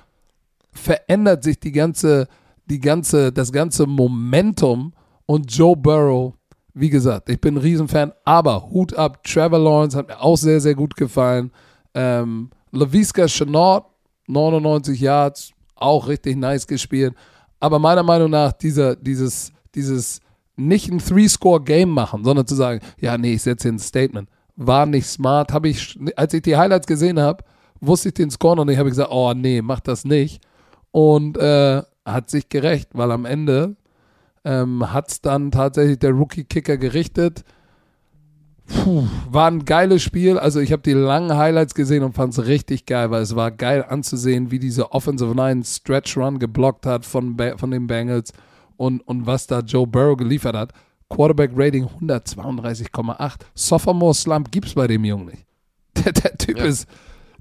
verändert sich die ganze, die ganze, das ganze Momentum und Joe Burrow, wie gesagt, ich bin ein Riesenfan, aber Hut ab, Trevor Lawrence hat mir auch sehr, sehr gut gefallen. Ähm, LaVisca Chenault, 99 Yards, auch richtig nice gespielt. Aber meiner Meinung nach, dieser, dieses, dieses nicht ein Three-Score-Game machen, sondern zu sagen, ja, nee, ich setze hier ein Statement, war nicht smart. Habe ich, als ich die Highlights gesehen habe, wusste ich den Score noch nicht, habe ich gesagt, oh nee, mach das nicht. Und äh, hat sich gerecht, weil am Ende ähm, hat es dann tatsächlich der Rookie-Kicker gerichtet. Puh, war ein geiles Spiel. Also ich habe die langen Highlights gesehen und fand es richtig geil, weil es war geil anzusehen, wie diese Offensive Line Stretch Run geblockt hat von, Ba- von den Bengals und, und was da Joe Burrow geliefert hat. Quarterback Rating 132,8. Sophomore Slump gibt's bei dem Jungen nicht. [laughs] Der, der Typ Ja. ist,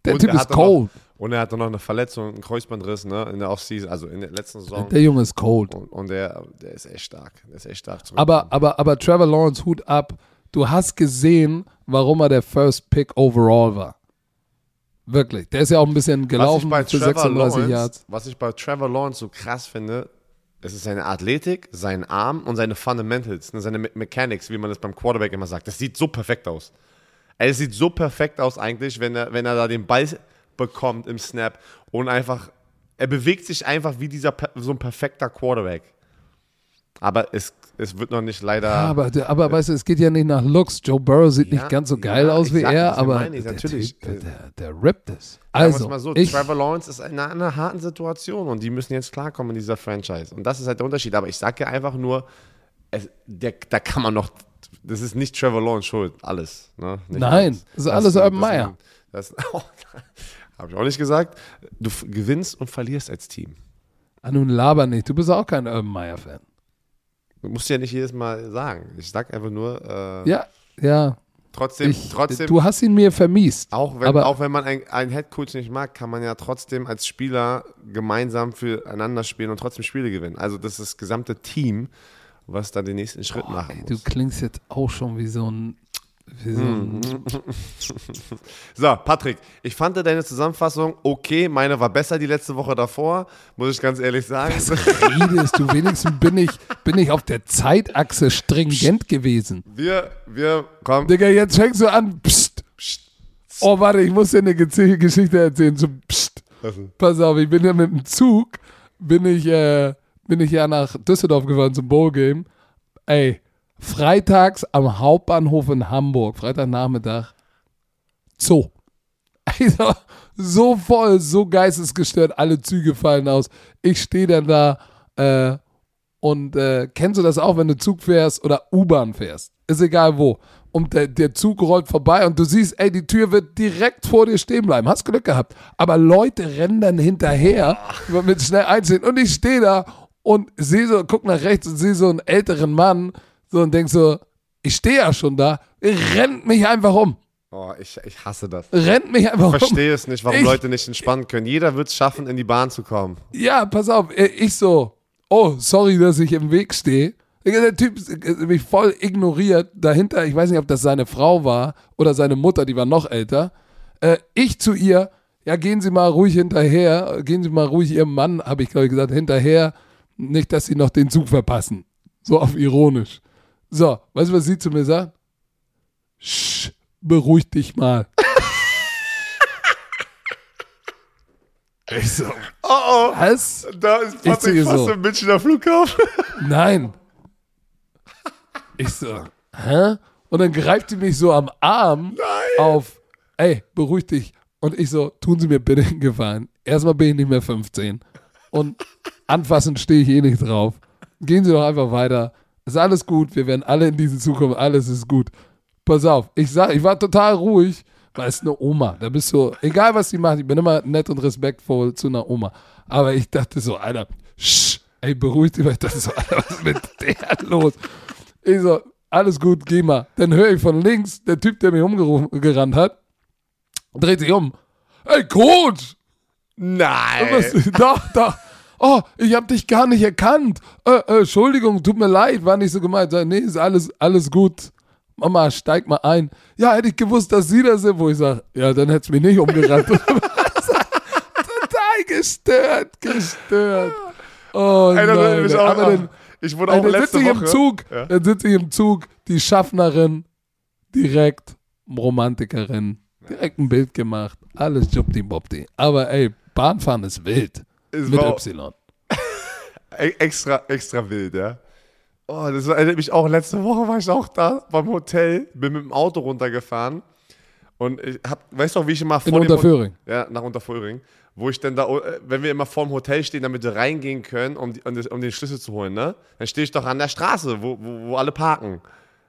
der Und Typ er ist cold. Noch, und er hatte noch eine Verletzung, einen Kreuzbandriss ne, in der Offseason, also in der letzten Saison. Der Junge ist cold. Und, und der, der ist echt stark. Der ist echt stark. Aber, aber, aber Trevor Lawrence, Hut ab. Du hast gesehen, warum er der First Pick overall war. Wirklich. Der ist ja auch ein bisschen gelaufen für Trevor 36 Lawrence, Yards. was ich bei Trevor Lawrence so krass finde, es ist seine Athletik, sein Arm und seine Fundamentals, ne, seine Me Mechanics, wie man das beim Quarterback immer sagt. Das sieht so perfekt aus. Es sieht so perfekt aus eigentlich, wenn er, wenn er da den Ball bekommt im Snap und einfach, er bewegt sich einfach wie dieser, so ein perfekter Quarterback. Aber es, es wird noch nicht leider. Ja, aber, der- aber weißt du, es geht ja nicht nach Looks. Joe Burrow sieht Ja, nicht ganz so geil ja, aus wie sag, er, das aber ich, der, natürlich. Typ, der, der rippt es. Sagen wir es Also, mal so, ich, Trevor Lawrence ist in einer, einer harten Situation und die müssen jetzt klarkommen in dieser Franchise. Und das ist halt der Unterschied. Aber ich sage ja einfach nur, es, der, da kann man noch, das ist nicht Trevor Lawrence schuld, alles. Ne? Nein, alles. das ist alles Urban das- Meyer. Das, [laughs] habe ich auch nicht gesagt. Du gewinnst und verlierst als Team. ah, nun laber nicht. Du bist auch kein Urban Meyer-Fan. Du musst ja nicht jedes Mal sagen. Ich sag einfach nur, äh, Ja, ja. trotzdem, Ich, trotzdem. du hast ihn mir vermiest. Auch wenn, aber auch wenn man einen, einen Headcoach nicht mag, kann man ja trotzdem als Spieler gemeinsam füreinander spielen und trotzdem Spiele gewinnen. Also das ist das gesamte Team, was da den nächsten Schritt machen Ey, du muss. klingst jetzt auch schon wie so ein. So Hm. [laughs] So, Patrick, ich fand deine Zusammenfassung okay. Meine war besser die letzte Woche davor, muss ich ganz ehrlich sagen. [laughs] redest du? Wenigstens bin ich, bin ich auf der Zeitachse stringent gewesen. Wir, wir kommen. Digga, jetzt fängst du an. Psst. Oh, warte, ich muss dir eine Ge- Geschichte erzählen. So, pst. Pass auf, ich bin ja mit dem Zug, bin ich, äh, bin ich ja nach Düsseldorf gefahren zum Bowl Game. Ey, freitags am Hauptbahnhof in Hamburg, Freitagnachmittag, Zoo. [laughs] Also, so voll, so geistesgestört, alle Züge fallen aus. Ich stehe dann da äh, und äh, kennst du das auch, wenn du Zug fährst oder U-Bahn fährst? Ist egal wo. Und der, der Zug rollt vorbei und du siehst, ey, die Tür wird direkt vor dir stehen bleiben. Hast Glück gehabt. Aber Leute rennen dann hinterher mit schnell einstehen. Und ich stehe da und sehe so, guck nach rechts und sehe so einen älteren Mann so und denk so, ich stehe ja schon da, rennt mich einfach um. Oh, ich, ich hasse das. Rennt mich einfach um. Ich verstehe es nicht, warum Ich- Leute nicht entspannen können. Jeder wird es schaffen, in die Bahn zu kommen. Ja, pass auf, äh, ich so, oh, sorry, dass ich im Weg stehe. Der Typ äh, mich voll ignoriert. Dahinter, ich weiß nicht, ob das seine Frau war oder seine Mutter, die war noch älter. Äh, ich zu ihr, ja, gehen Sie mal ruhig hinterher, gehen Sie mal ruhig Ihrem Mann, habe ich glaube ich gesagt, hinterher, nicht, dass Sie noch den Zug verpassen. So auf ironisch. So, weißt du, was sie zu mir sagt? Sch, beruhig dich mal. [laughs] ich so, Oh oh, was? da ist Ich Patrick fast so. im Münchner Flughafen. [laughs] Nein. Ich so, hä? Und dann greift sie mich so am Arm auf, ey, beruhig dich. Und ich so, tun Sie mir bitte einen Gefallen. Erstmal bin ich nicht mehr 15. Und anfassen stehe ich eh nicht drauf. Gehen Sie doch einfach weiter. Ist alles gut. Wir werden alle in diesen Zukunft. Alles ist gut. Pass auf. Ich sag, ich war total ruhig, weil es ist eine Oma. Da bist du, egal was sie macht, ich bin immer nett und respektvoll zu einer Oma. Aber ich dachte so, Alter, sch, ey, beruhig dich, weil ich dachte so, Alter, was ist mit der los? Ich so, alles gut, geh mal. Dann höre ich von links, der Typ, der mich umgerannt hat, dreht sich um. Ey, Coach! Nein. Was? [laughs] Doch, doch. Oh, ich habe dich gar nicht erkannt. Äh, äh, Entschuldigung, tut mir leid, war nicht so gemeint. Sag, nee, ist alles, alles gut. Mama, steig mal ein. Ja, hätte ich gewusst, dass Sie das sind, wo ich sage, ja, dann hätte es mich nicht umgerannt. [laughs] Total gestört, gestört. Oh Ey, nein, ey. auch aber an- dann, ich wurde ey, auch dann letzte sitze ich Woche. im Zug, Ja. dann sitze ich im Zug, die Schaffnerin, direkt Romantikerin, direkt ein Bild gemacht, alles Jubdi-Bobdi. Aber ey, Bahnfahren ist wild. Es Mit Y. [laughs] e- extra, extra wild, ja. Oh, das erinnert mich auch. Letzte Woche war ich auch da beim Hotel, bin mit dem Auto runtergefahren und ich hab, weißt du wie ich immer In vor dem Unterföhring. Ja, nach Unterföhring. Wo ich dann da, äh, wenn wir immer vorm Hotel stehen, damit wir reingehen können, um, die, um, das, um den Schlüssel zu holen, ne? Dann stehe ich doch an der Straße, wo, wo, wo alle parken.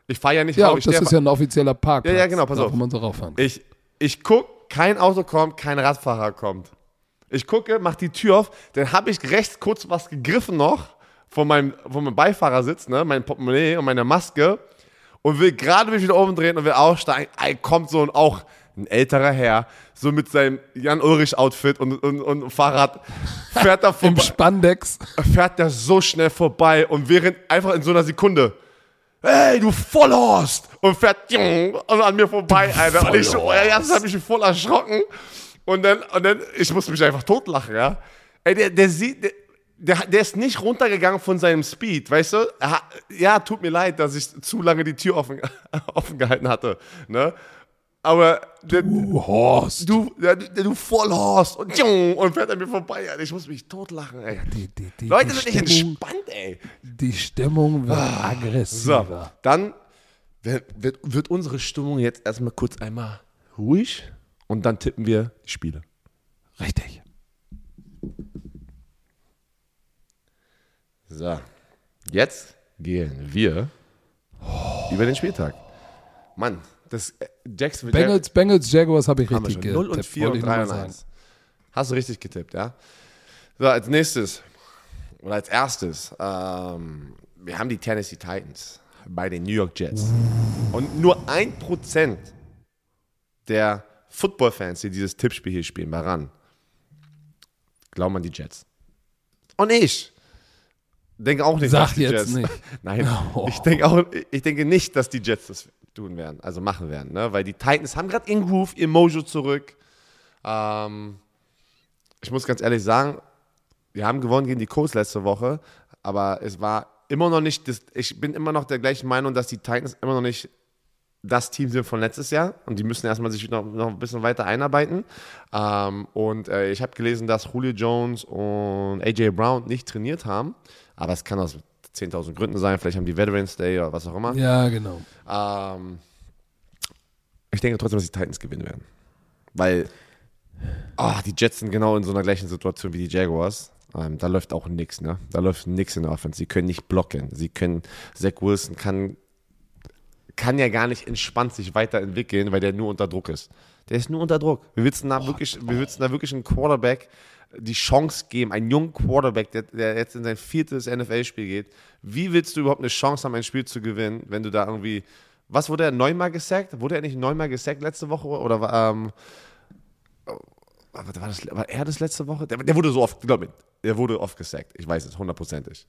Ich fahre ja nicht Ja, und ich das ist ja ein offizieller Parkplatz. Ja, ja, genau, pass auf. Man so rauffahren. Ich, ich guck, kein Auto kommt, kein Radfahrer kommt. Ich gucke, mach die Tür auf, dann habe ich rechts kurz was gegriffen noch von meinem, von meinem Beifahrersitz, ne, mein Portemonnaie und meine Maske und will gerade mich wieder umdrehen und will aussteigen. Ey, kommt so ein auch ein älterer Herr, so mit seinem Jan-Ulrich-Outfit und, und, und Fahrrad, fährt da [laughs] Im vorbei, Spandex. fährt der so schnell vorbei und während einfach in so einer Sekunde, hey, du Vollhorst! Und fährt und an mir vorbei, Alter. Und ich das hat mich voll erschrocken. Und dann, und dann, ich musste mich einfach totlachen, ja. Ey, der, der sieht, der, der, der ist nicht runtergegangen von seinem Speed, weißt du? Ja, tut mir leid, dass ich zu lange die Tür offen, [laughs] offen gehalten hatte, ne? Aber der, Du Horst. du, der, der, du Vollhorst und, und fährt an mir vorbei. Ich muss mich totlachen, ey. Die, die, die, Leute sind nicht Stimmung, entspannt, ey. Die Stimmung wird So, aggressiver. dann wird, wird, wird unsere Stimmung jetzt erstmal kurz einmal ruhig und dann tippen wir die Spiele. Richtig. So, jetzt gehen wir über den Spieltag. Mann, das äh, Jacksonville Bengals, Bengals, Jaguars habe ich haben richtig schon. 0 und getippt, 4 und wollte ich 3 nur und mal 1. Hast du richtig getippt, ja? So, als nächstes oder als erstes, ähm, wir haben die Tennessee Titans bei den New York Jets. Und nur 1% der Football-Fans, die dieses Tippspiel hier spielen, bei RAN, glauben an die Jets. Und ich denke auch nicht, Sag dass die jetzt Jets. nicht. [laughs] Nein, Oh. ich denke auch, ich denke nicht, dass die Jets das tun werden, also machen werden, ne? Weil die Titans haben gerade ihren Groove, ihr Mojo zurück. Ähm, ich muss ganz ehrlich sagen, wir haben gewonnen gegen die Colts letzte Woche, aber es war immer noch nicht, das, ich bin immer noch der gleichen Meinung, dass die Titans immer noch nicht das Team sind von letztes Jahr und die müssen erstmal sich noch, noch ein bisschen weiter einarbeiten. Ähm, und äh, ich habe gelesen, dass Julio Jones und AJ Brown nicht trainiert haben, aber es kann aus 10.000 Gründen sein, vielleicht haben die Veterans Day oder was auch immer. Ja, genau. Ähm, ich denke trotzdem, dass die Titans gewinnen werden. Weil ah, die Jets sind genau in so einer gleichen Situation wie die Jaguars. Ähm, da läuft auch nichts, ne? Da läuft nichts in der Offense. Sie können nicht blocken. Sie können, Zach Wilson kann kann ja gar nicht entspannt sich weiterentwickeln, weil der nur unter Druck ist. Der ist nur unter Druck. Wir willst da wirklich, wir willst da wirklich einen Quarterback die Chance geben, einen jungen Quarterback, der, der jetzt in sein viertes NFL-Spiel geht. Wie willst du überhaupt eine Chance haben, ein Spiel zu gewinnen, wenn du da irgendwie, was wurde er neunmal gesackt? Wurde er nicht neunmal gesackt letzte Woche oder war, ähm, war, das, war er das letzte Woche? Der, der wurde so oft, glaub mir, der wurde oft gesackt. Ich weiß es, hundertprozentig.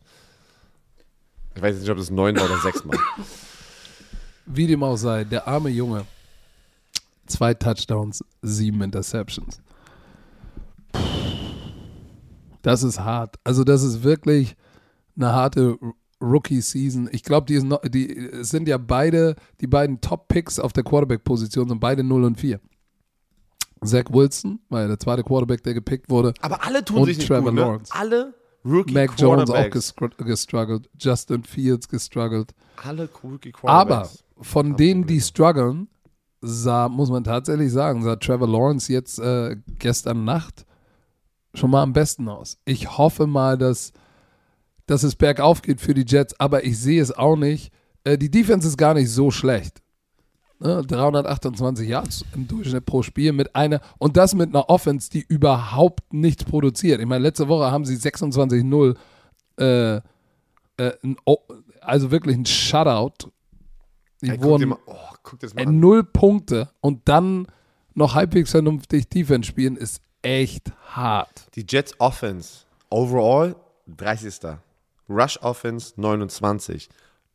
Ich weiß nicht, ob das neun oder sechs Mal. [laughs] Wie dem auch sei, der arme Junge. Zwei Touchdowns, sieben Interceptions. Das ist hart. Also, das ist wirklich eine harte Rookie-Season. Ich glaube, die, no, die sind ja beide, die beiden Top-Picks auf der Quarterback-Position sind beide 0 und 4. Zach Wilson war ja der zweite Quarterback, der gepickt wurde. Aber alle tun und sich nicht Trevor gut, ne? Lawrence. Alle Rookie Mac Jones auch gestruggelt. Justin Fields gestruggelt. Alle Rookie Aber Quarterbacks. Von denen, die strugglen, sah, muss man tatsächlich sagen, sah Trevor Lawrence jetzt äh, gestern Nacht schon mal am besten aus. Ich hoffe mal, dass, dass es bergauf geht für die Jets, aber ich sehe es auch nicht. Äh, die Defense ist gar nicht so schlecht. Ne? 328 Yards im Durchschnitt pro Spiel mit einer und das mit einer Offense, die überhaupt nichts produziert. Ich meine, letzte Woche haben sie 26-0 äh, äh, ein O- also wirklich ein Shutout. Die Ey, guck dir wurden mal, oh, guck das mal an. null Punkte und dann noch halbwegs vernünftig Defense spielen, ist echt hart. Die Jets Offense, overall 30. Rush Offense 29.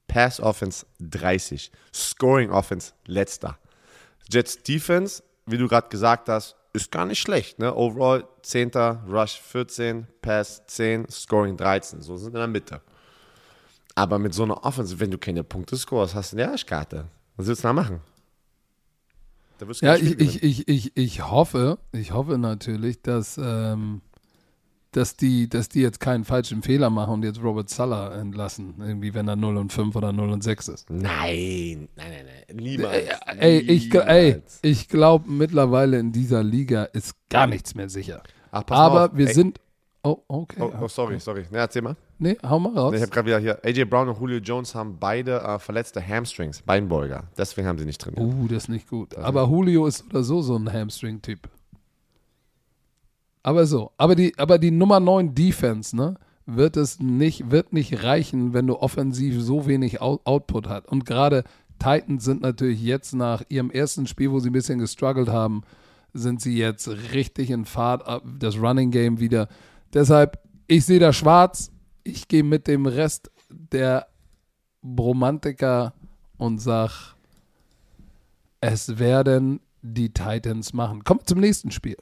Pass Offense 30. Scoring Offense letzter. Jets Defense, wie du gerade gesagt hast, ist gar nicht schlecht. Ne? Overall 10. Rush 14, Pass 10, Scoring 13. So sind in der Mitte. Aber mit so einer Offense, wenn du keine Punkte scorest, hast du eine Arschkarte. Was willst du da machen? Da wirst du Ja, ich, ich, ich, ich, ich hoffe, ich hoffe natürlich, dass, ähm, dass, die, dass die jetzt keinen falschen Fehler machen und jetzt Robert Sala entlassen, irgendwie, wenn er 0 und 5 oder 0 und 6 ist. Nein, nein, nein, nein. Niemals. Ey, ich, gl- ey, Niemals. ich glaube, mittlerweile in dieser Liga ist gar nichts mehr sicher. Ach, Aber auf. wir Ey, sind. Oh, okay. Oh, oh, sorry, sorry. Ne, erzähl mal. Nee, hau mal raus. Ich habe gerade wieder hier. AJ Brown und Julio Jones haben beide äh, verletzte Hamstrings, Beinbeuger. Deswegen haben sie nicht trainiert. Uh, das ist nicht gut. Aber Julio ist oder so so ein Hamstring-Typ. Aber so. Aber die, aber die Nummer 9 Defense, ne, wird es nicht, wird nicht reichen, wenn du offensiv so wenig Out Output hast. Und gerade Titans sind natürlich jetzt nach ihrem ersten Spiel, wo sie ein bisschen gestruggelt haben, sind sie jetzt richtig in Fahrt, das Running Game wieder. Deshalb, ich sehe da schwarz. Ich gehe mit dem Rest der Bromantiker und sag, es werden die Titans machen. Kommt zum nächsten Spiel.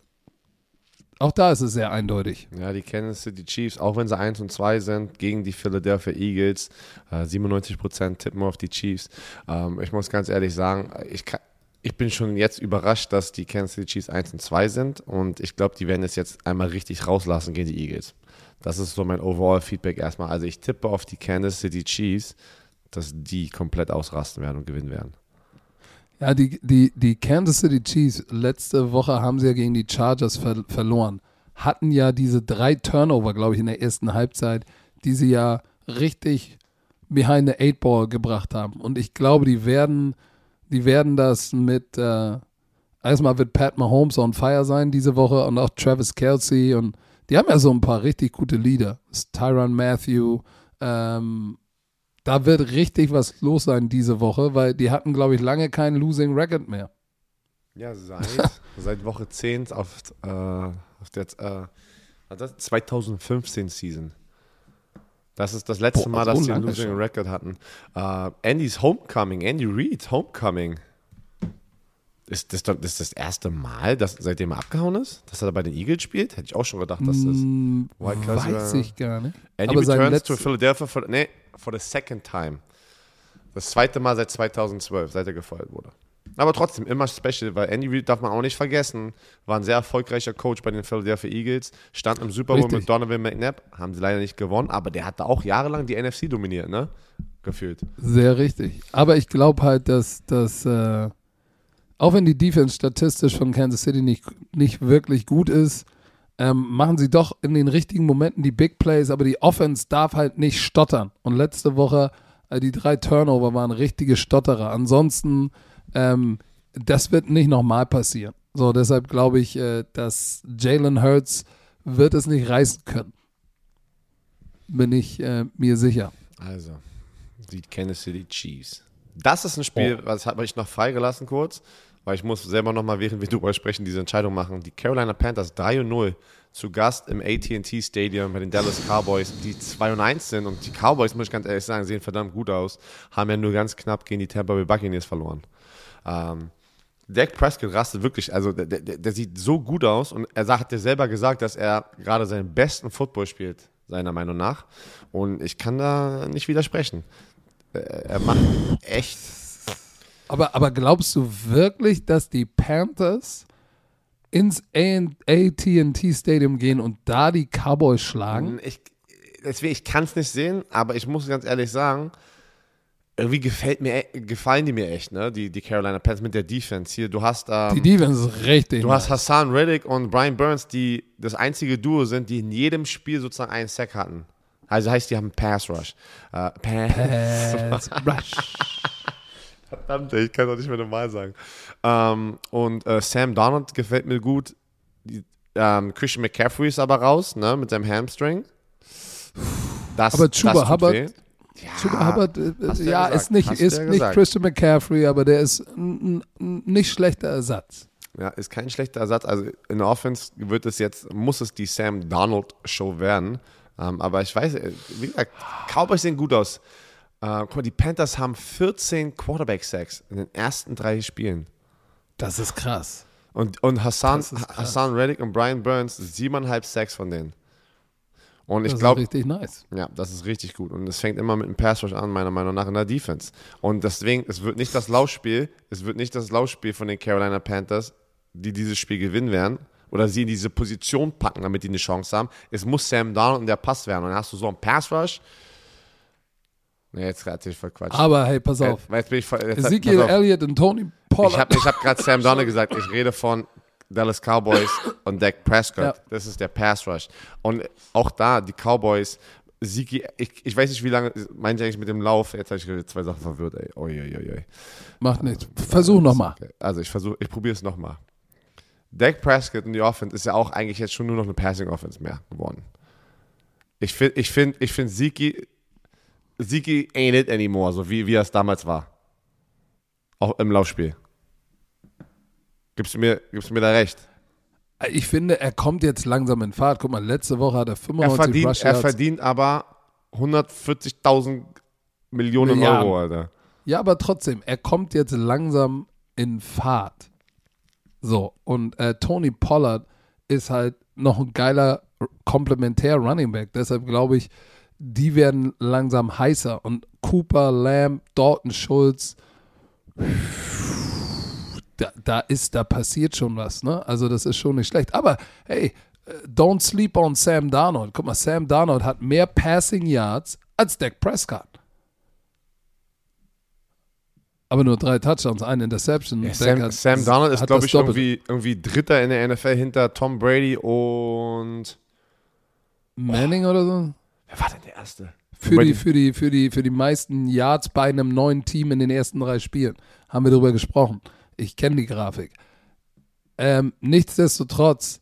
Auch da ist es sehr eindeutig. Ja, die Kansas City Chiefs, auch wenn sie 1 und 2 sind, gegen die Philadelphia Eagles. Äh, 97% tippen auf die Chiefs. Ähm, ich muss ganz ehrlich sagen, ich, kann, ich bin schon jetzt überrascht, dass die Kansas City Chiefs 1 und 2 sind. Und ich glaube, die werden es jetzt einmal richtig rauslassen gegen die Eagles. Das ist so mein Overall-Feedback erstmal. Also ich tippe auf die Kansas City Chiefs, dass die komplett ausrasten werden und gewinnen werden. Ja, die, die, die Kansas City Chiefs, letzte Woche haben sie ja gegen die Chargers ver verloren. Hatten ja diese drei Turnover, glaube ich, in der ersten Halbzeit, die sie ja richtig behind the eight ball gebracht haben. Und ich glaube, die werden, die werden das mit, äh, erstmal wird Pat Mahomes on fire sein diese Woche und auch Travis Kelsey und die haben ja so ein paar richtig gute. Das ist Tyron Matthew, ähm, da wird richtig was los sein diese Woche, weil die hatten, glaube ich, lange keinen Losing Record mehr. Ja, seit, [laughs] seit Woche 10 auf, äh, auf der äh, was ist das? 2015 Season. Das ist das letzte Boah, Mal, so dass sie einen Losing schon. Record hatten. Äh, Andys Homecoming, Andy Reid Homecoming. Ist das, das ist das erste Mal, dass, seitdem er abgehauen ist, dass er bei den Eagles spielt? Hätte ich auch schon gedacht, dass das. White Castle, weiß äh, ich gar nicht. Andy Aber sein returns to Philadelphia for, nee, for the second time. Das zweite Mal seit 2012, seit er gefeuert wurde. Aber trotzdem immer special, weil Andy Reid darf man auch nicht vergessen, war ein sehr erfolgreicher Coach bei den Philadelphia Eagles, stand im Super Bowl Richtig. mit Donovan McNabb, haben sie leider nicht gewonnen, aber der hatte auch jahrelang die NFC dominiert, ne? Gefühlt. Sehr richtig. Aber ich glaube halt, dass, dass äh, auch wenn die Defense statistisch von Kansas City nicht, nicht wirklich gut ist, ähm, machen sie doch in den richtigen Momenten die Big Plays, aber die Offense darf halt nicht stottern. Und letzte Woche, äh, die drei Turnover waren richtige Stotterer. Ansonsten, ähm, das wird nicht nochmal passieren. So, deshalb glaube ich, äh, dass Jalen Hurts wird es nicht reißen können. Bin ich äh, mir sicher. Also, die Kansas City Chiefs. Das ist ein Spiel, was habe ich noch freigelassen kurz, weil ich muss selber nochmal, während wir drüber sprechen, diese Entscheidung machen. Die Carolina Panthers 3 und 0 zu Gast im AT&T Stadium bei den Dallas Cowboys, die 2 und 1 sind und die Cowboys, muss ich ganz ehrlich sagen, sehen verdammt gut aus, haben ja nur ganz knapp gegen die Tampa Bay Buccaneers verloren. Ähm, Dak Prescott rastet wirklich, also der, der, der sieht so gut aus und er hat ja selber gesagt, dass er gerade seinen besten Football spielt, seiner Meinung nach. Und ich kann da nicht widersprechen. Äh, Er macht echt. Aber, aber glaubst du wirklich, dass die Panthers ins AT&T Stadium gehen und da die Cowboys schlagen? Ich, deswegen, ich kann es nicht sehen, aber ich muss ganz ehrlich sagen, irgendwie gefällt mir, gefallen die mir echt, ne? Die, die Carolina Panthers mit der Defense hier. Du hast, ähm, Die Defense ist richtig. du hast. Hassan Reddick und Brian Burns, die das einzige Duo sind, die in jedem Spiel sozusagen einen Sack hatten. Also heißt, die haben Pass Rush. Äh, Pass. Pass Rush. [laughs] Verdammt, ich kann doch nicht mehr normal sagen. Ähm, und äh, Sam Donald gefällt mir gut. Die, ähm, Christian McCaffrey ist aber raus, ne, mit seinem Hamstring. Das, Aber Chuba das Hubbard- weh. Chuba Hubbard, äh, du ja ja, ist nicht, Hast ist ja nicht. Christian McCaffrey, aber der ist ein, nicht schlechter Ersatz. Ja, ist kein schlechter Ersatz. Also in der Offense wird es jetzt, muss es die Sam Donald Show werden. Ähm, aber ich weiß, äh, wie gesagt, Cowboys sehen gut aus. Äh, guck mal, die Panthers haben 14 Quarterback-Sacks in den ersten drei Spielen. Das ist krass. Und, und Hassan, krass. Hassan Reddick und Brian Burns, siebeneinhalb Sacks von denen. Und ich Das glaube, ist richtig nice. ja, das ist richtig gut. Und es fängt immer mit einem Pass Rush an, meiner Meinung nach, in der Defense. Und deswegen, es wird nicht das Laufspiel, es wird nicht das Laufspiel von den Carolina Panthers, die dieses Spiel gewinnen werden oder sie in diese Position packen, damit die eine Chance haben. Es muss Sam Donald und der Pass werden. Und dann hast du so einen Pass Rush. Nee, jetzt erzähl ich voll Quatsch. Aber hey, pass Äh, auf. weil jetzt bin ich voll, jetzt, Ezekiel. Elliott und Tony Pollard. Ich habe ich hab gerade Sam [laughs] Donald gesagt. Ich rede von Dallas Cowboys und Dak Prescott. Ja. Das ist der Pass Rush. Und auch da, die Cowboys, Siki, ich, ich weiß nicht, wie lange, meint ihr eigentlich mit dem Lauf? Jetzt habe ich zwei Sachen verwirrt, ey. Oi, oi, oi. Macht nichts. Versuch nochmal. Also ich versuche, ich probiere es nochmal. Dak Prescott und die Offense ist ja auch eigentlich jetzt schon nur noch eine Passing Offense mehr geworden. Ich finde, ich finde, ich finde Siki, Siki ain't it anymore, so wie, wie er es damals war. Auch im Laufspiel. Gibst du mir, gibst du mir da recht? Ich finde, er kommt jetzt langsam in Fahrt. Guck mal, letzte Woche hat er Er 95 verdient, Rush er verdient aber 140.000 Millionen Milliarden. Euro, Alter. Ja, aber trotzdem, er kommt jetzt langsam in Fahrt. So, und äh, Tony Pollard ist halt noch ein geiler komplementär Running Back. Deshalb glaube ich, die werden langsam heißer. Und Cooper, Lamb, Dalton Schulz, da, da ist, da passiert schon was, ne? Also das ist schon nicht schlecht. Aber hey, äh, don't sleep on Sam Darnold. Guck mal, Sam Darnold hat mehr Passing Yards als Dak Prescott. Aber nur drei Touchdowns, eine Interception. Ja, Sam, hat- Sam Donald ist, glaube ich, irgendwie, irgendwie Dritter in der NFL hinter Tom Brady und. Manning oder so? Wer war denn der Erste? Für die, für, die, für, die, für die meisten Yards bei einem neuen Team in den ersten drei Spielen. Haben wir darüber gesprochen. Ich kenne die Grafik. Ähm, nichtsdestotrotz,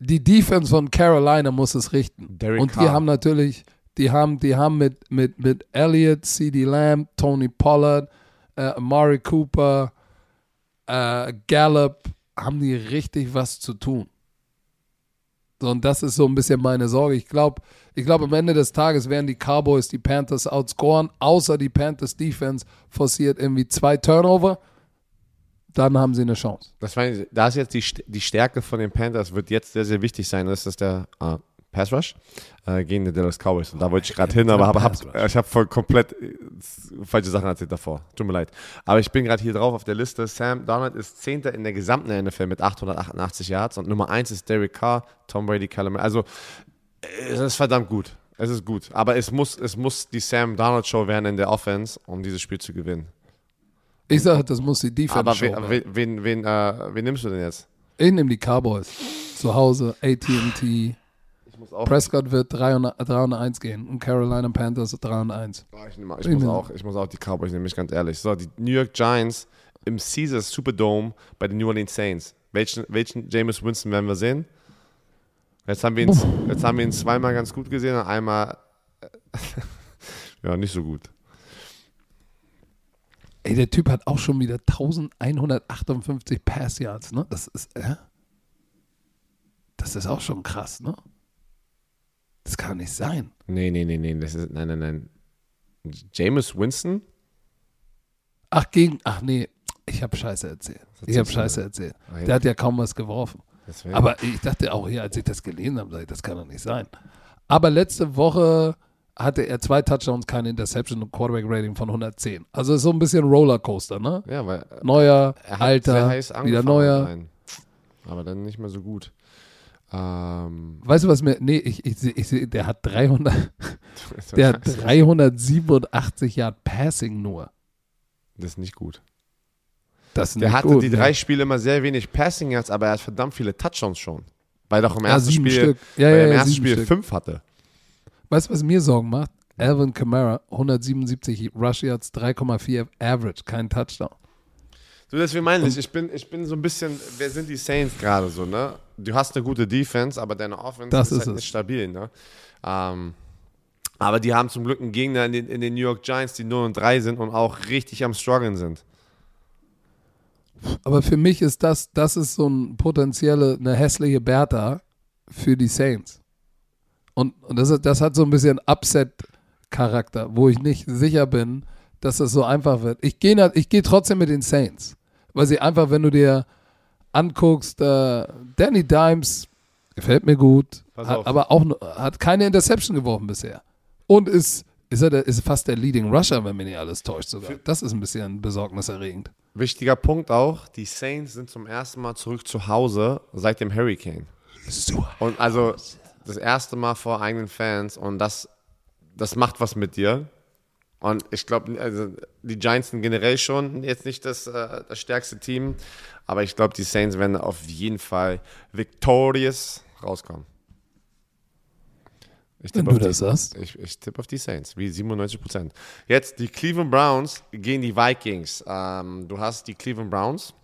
die Defense von Carolina muss es richten. Derek Und die Carr. haben natürlich, die haben, die haben mit, mit, mit Elliott, CD Lamb, Tony Pollard, äh, Amari Cooper, äh, Gallup, haben die richtig was zu tun. So, und das ist so ein bisschen meine Sorge. Ich glaube, ich glaube, am Ende des Tages werden die Cowboys die Panthers outscoren, außer die Panthers Defense forciert irgendwie zwei Turnover. Dann haben sie eine Chance. Das war, da ist jetzt die, die Stärke von den Panthers, wird jetzt sehr, sehr wichtig sein. Das ist der äh, Pass Rush äh, gegen die Dallas Cowboys. Und da wollte ich gerade hin, aber hab, hab, ich habe voll komplett äh, falsche Sachen erzählt davor. Tut mir leid. Aber ich bin gerade hier drauf auf der Liste. Sam Donald ist Zehnter in der gesamten NFL mit 888 Yards und Nummer 1 ist Derek Carr, Tom Brady, Callum. Also, es ist verdammt gut. Es ist gut. Aber es muss, es muss die Sam Donald Show werden in der Offense, um dieses Spiel zu gewinnen. Ich sage, das muss die Defense Aber wen, wen, wen, wen, äh, wen nimmst du denn jetzt? Ich nehme die Cowboys. Zu Hause, AT&T. Ich muss auch. Prescott wird 300, 301 gehen und Carolina Panthers 301. Oh, ich, nehme, ich, Ich muss auch, ich muss auch die Cowboys nehmen, ich ganz ehrlich. So, die New York Giants im Caesars Superdome bei den New Orleans Saints. Welchen, welchen Jameis Winston werden wir sehen? Jetzt haben wir ihn, jetzt haben wir ihn zweimal ganz gut gesehen und einmal [laughs] ja, nicht so gut. Ey, der Typ hat auch schon wieder 1158 Pass Yards, ne? Das ist, äh? Das ist auch schon krass, ne? Das kann nicht sein. Nee, nee, nee, nee, das ist, nein, nein, nein. Jameis Winston? Ach, gegen, ach nee, ich habe Scheiße erzählt. Ich habe Scheiße erzählt. Ah. Der hat ja kaum was geworfen. Aber ich dachte auch hier, als ich das gelesen habe, das kann doch nicht sein. Aber letzte Woche hatte er zwei Touchdowns, keine Interception und Quarterback-Rating von 110. Also ist so ein bisschen Rollercoaster, ne? ja, weil Neuer, er alter, wieder neuer. rein. Aber dann nicht mehr so gut. Ähm, Weißt du, was mir, nee, ich, ich, ich, der hat 300, [laughs] der hat 387 Yard Passing nur. das ist nicht gut. Das ist Der nicht hatte gut, die ne? drei Spiele immer sehr wenig Passing Yards, aber er hat verdammt viele Touchdowns schon. Weil er doch im Ja, ersten Spiel, Stück. Ja, weil ja, im ersten Spiel Stück. fünf hatte. Weißt du, was mir Sorgen macht? Alvin Kamara, 177 Rush Yards, 3,4 Average, kein Touchdown. Du, deswegen meine ich, ich bin, ich bin so ein bisschen, wer sind die Saints gerade so, ne? Du hast eine gute Defense, aber deine Offense ist, ist halt es. nicht stabil, ne? Ähm, aber die haben zum Glück einen Gegner in den, in den New York Giants, die 0 und 3 sind und auch richtig am struggeln sind. Aber für mich ist das, das ist so ein potenzielle, eine hässliche Bertha für die Saints. Und, und das, das hat so ein bisschen Upset-Charakter, wo ich nicht sicher bin, dass das so einfach wird. Ich gehe ich geh trotzdem mit den Saints, weil sie einfach, wenn du dir anguckst, äh, Danny Dimes gefällt mir gut, hat, aber auch hat keine Interception geworfen bisher. Und ist, ist, er der, ist fast der Leading Rusher, wenn mir nicht alles täuscht sogar. Das ist ein bisschen besorgniserregend. Wichtiger Punkt auch, die Saints sind zum ersten Mal zurück zu Hause seit dem Hurricane. So. Und also das erste Mal vor eigenen Fans und das, das macht was mit dir. Und ich glaube, also die Giants sind generell schon jetzt nicht das, äh, das stärkste Team, aber ich glaube, die Saints werden auf jeden Fall victorious rauskommen. Ich Wenn tippe du auf das die, sagst. Ich, ich tippe auf die Saints, wie 97 Prozent. Jetzt die Cleveland Browns gegen die Vikings. Ähm, du hast die Cleveland Browns,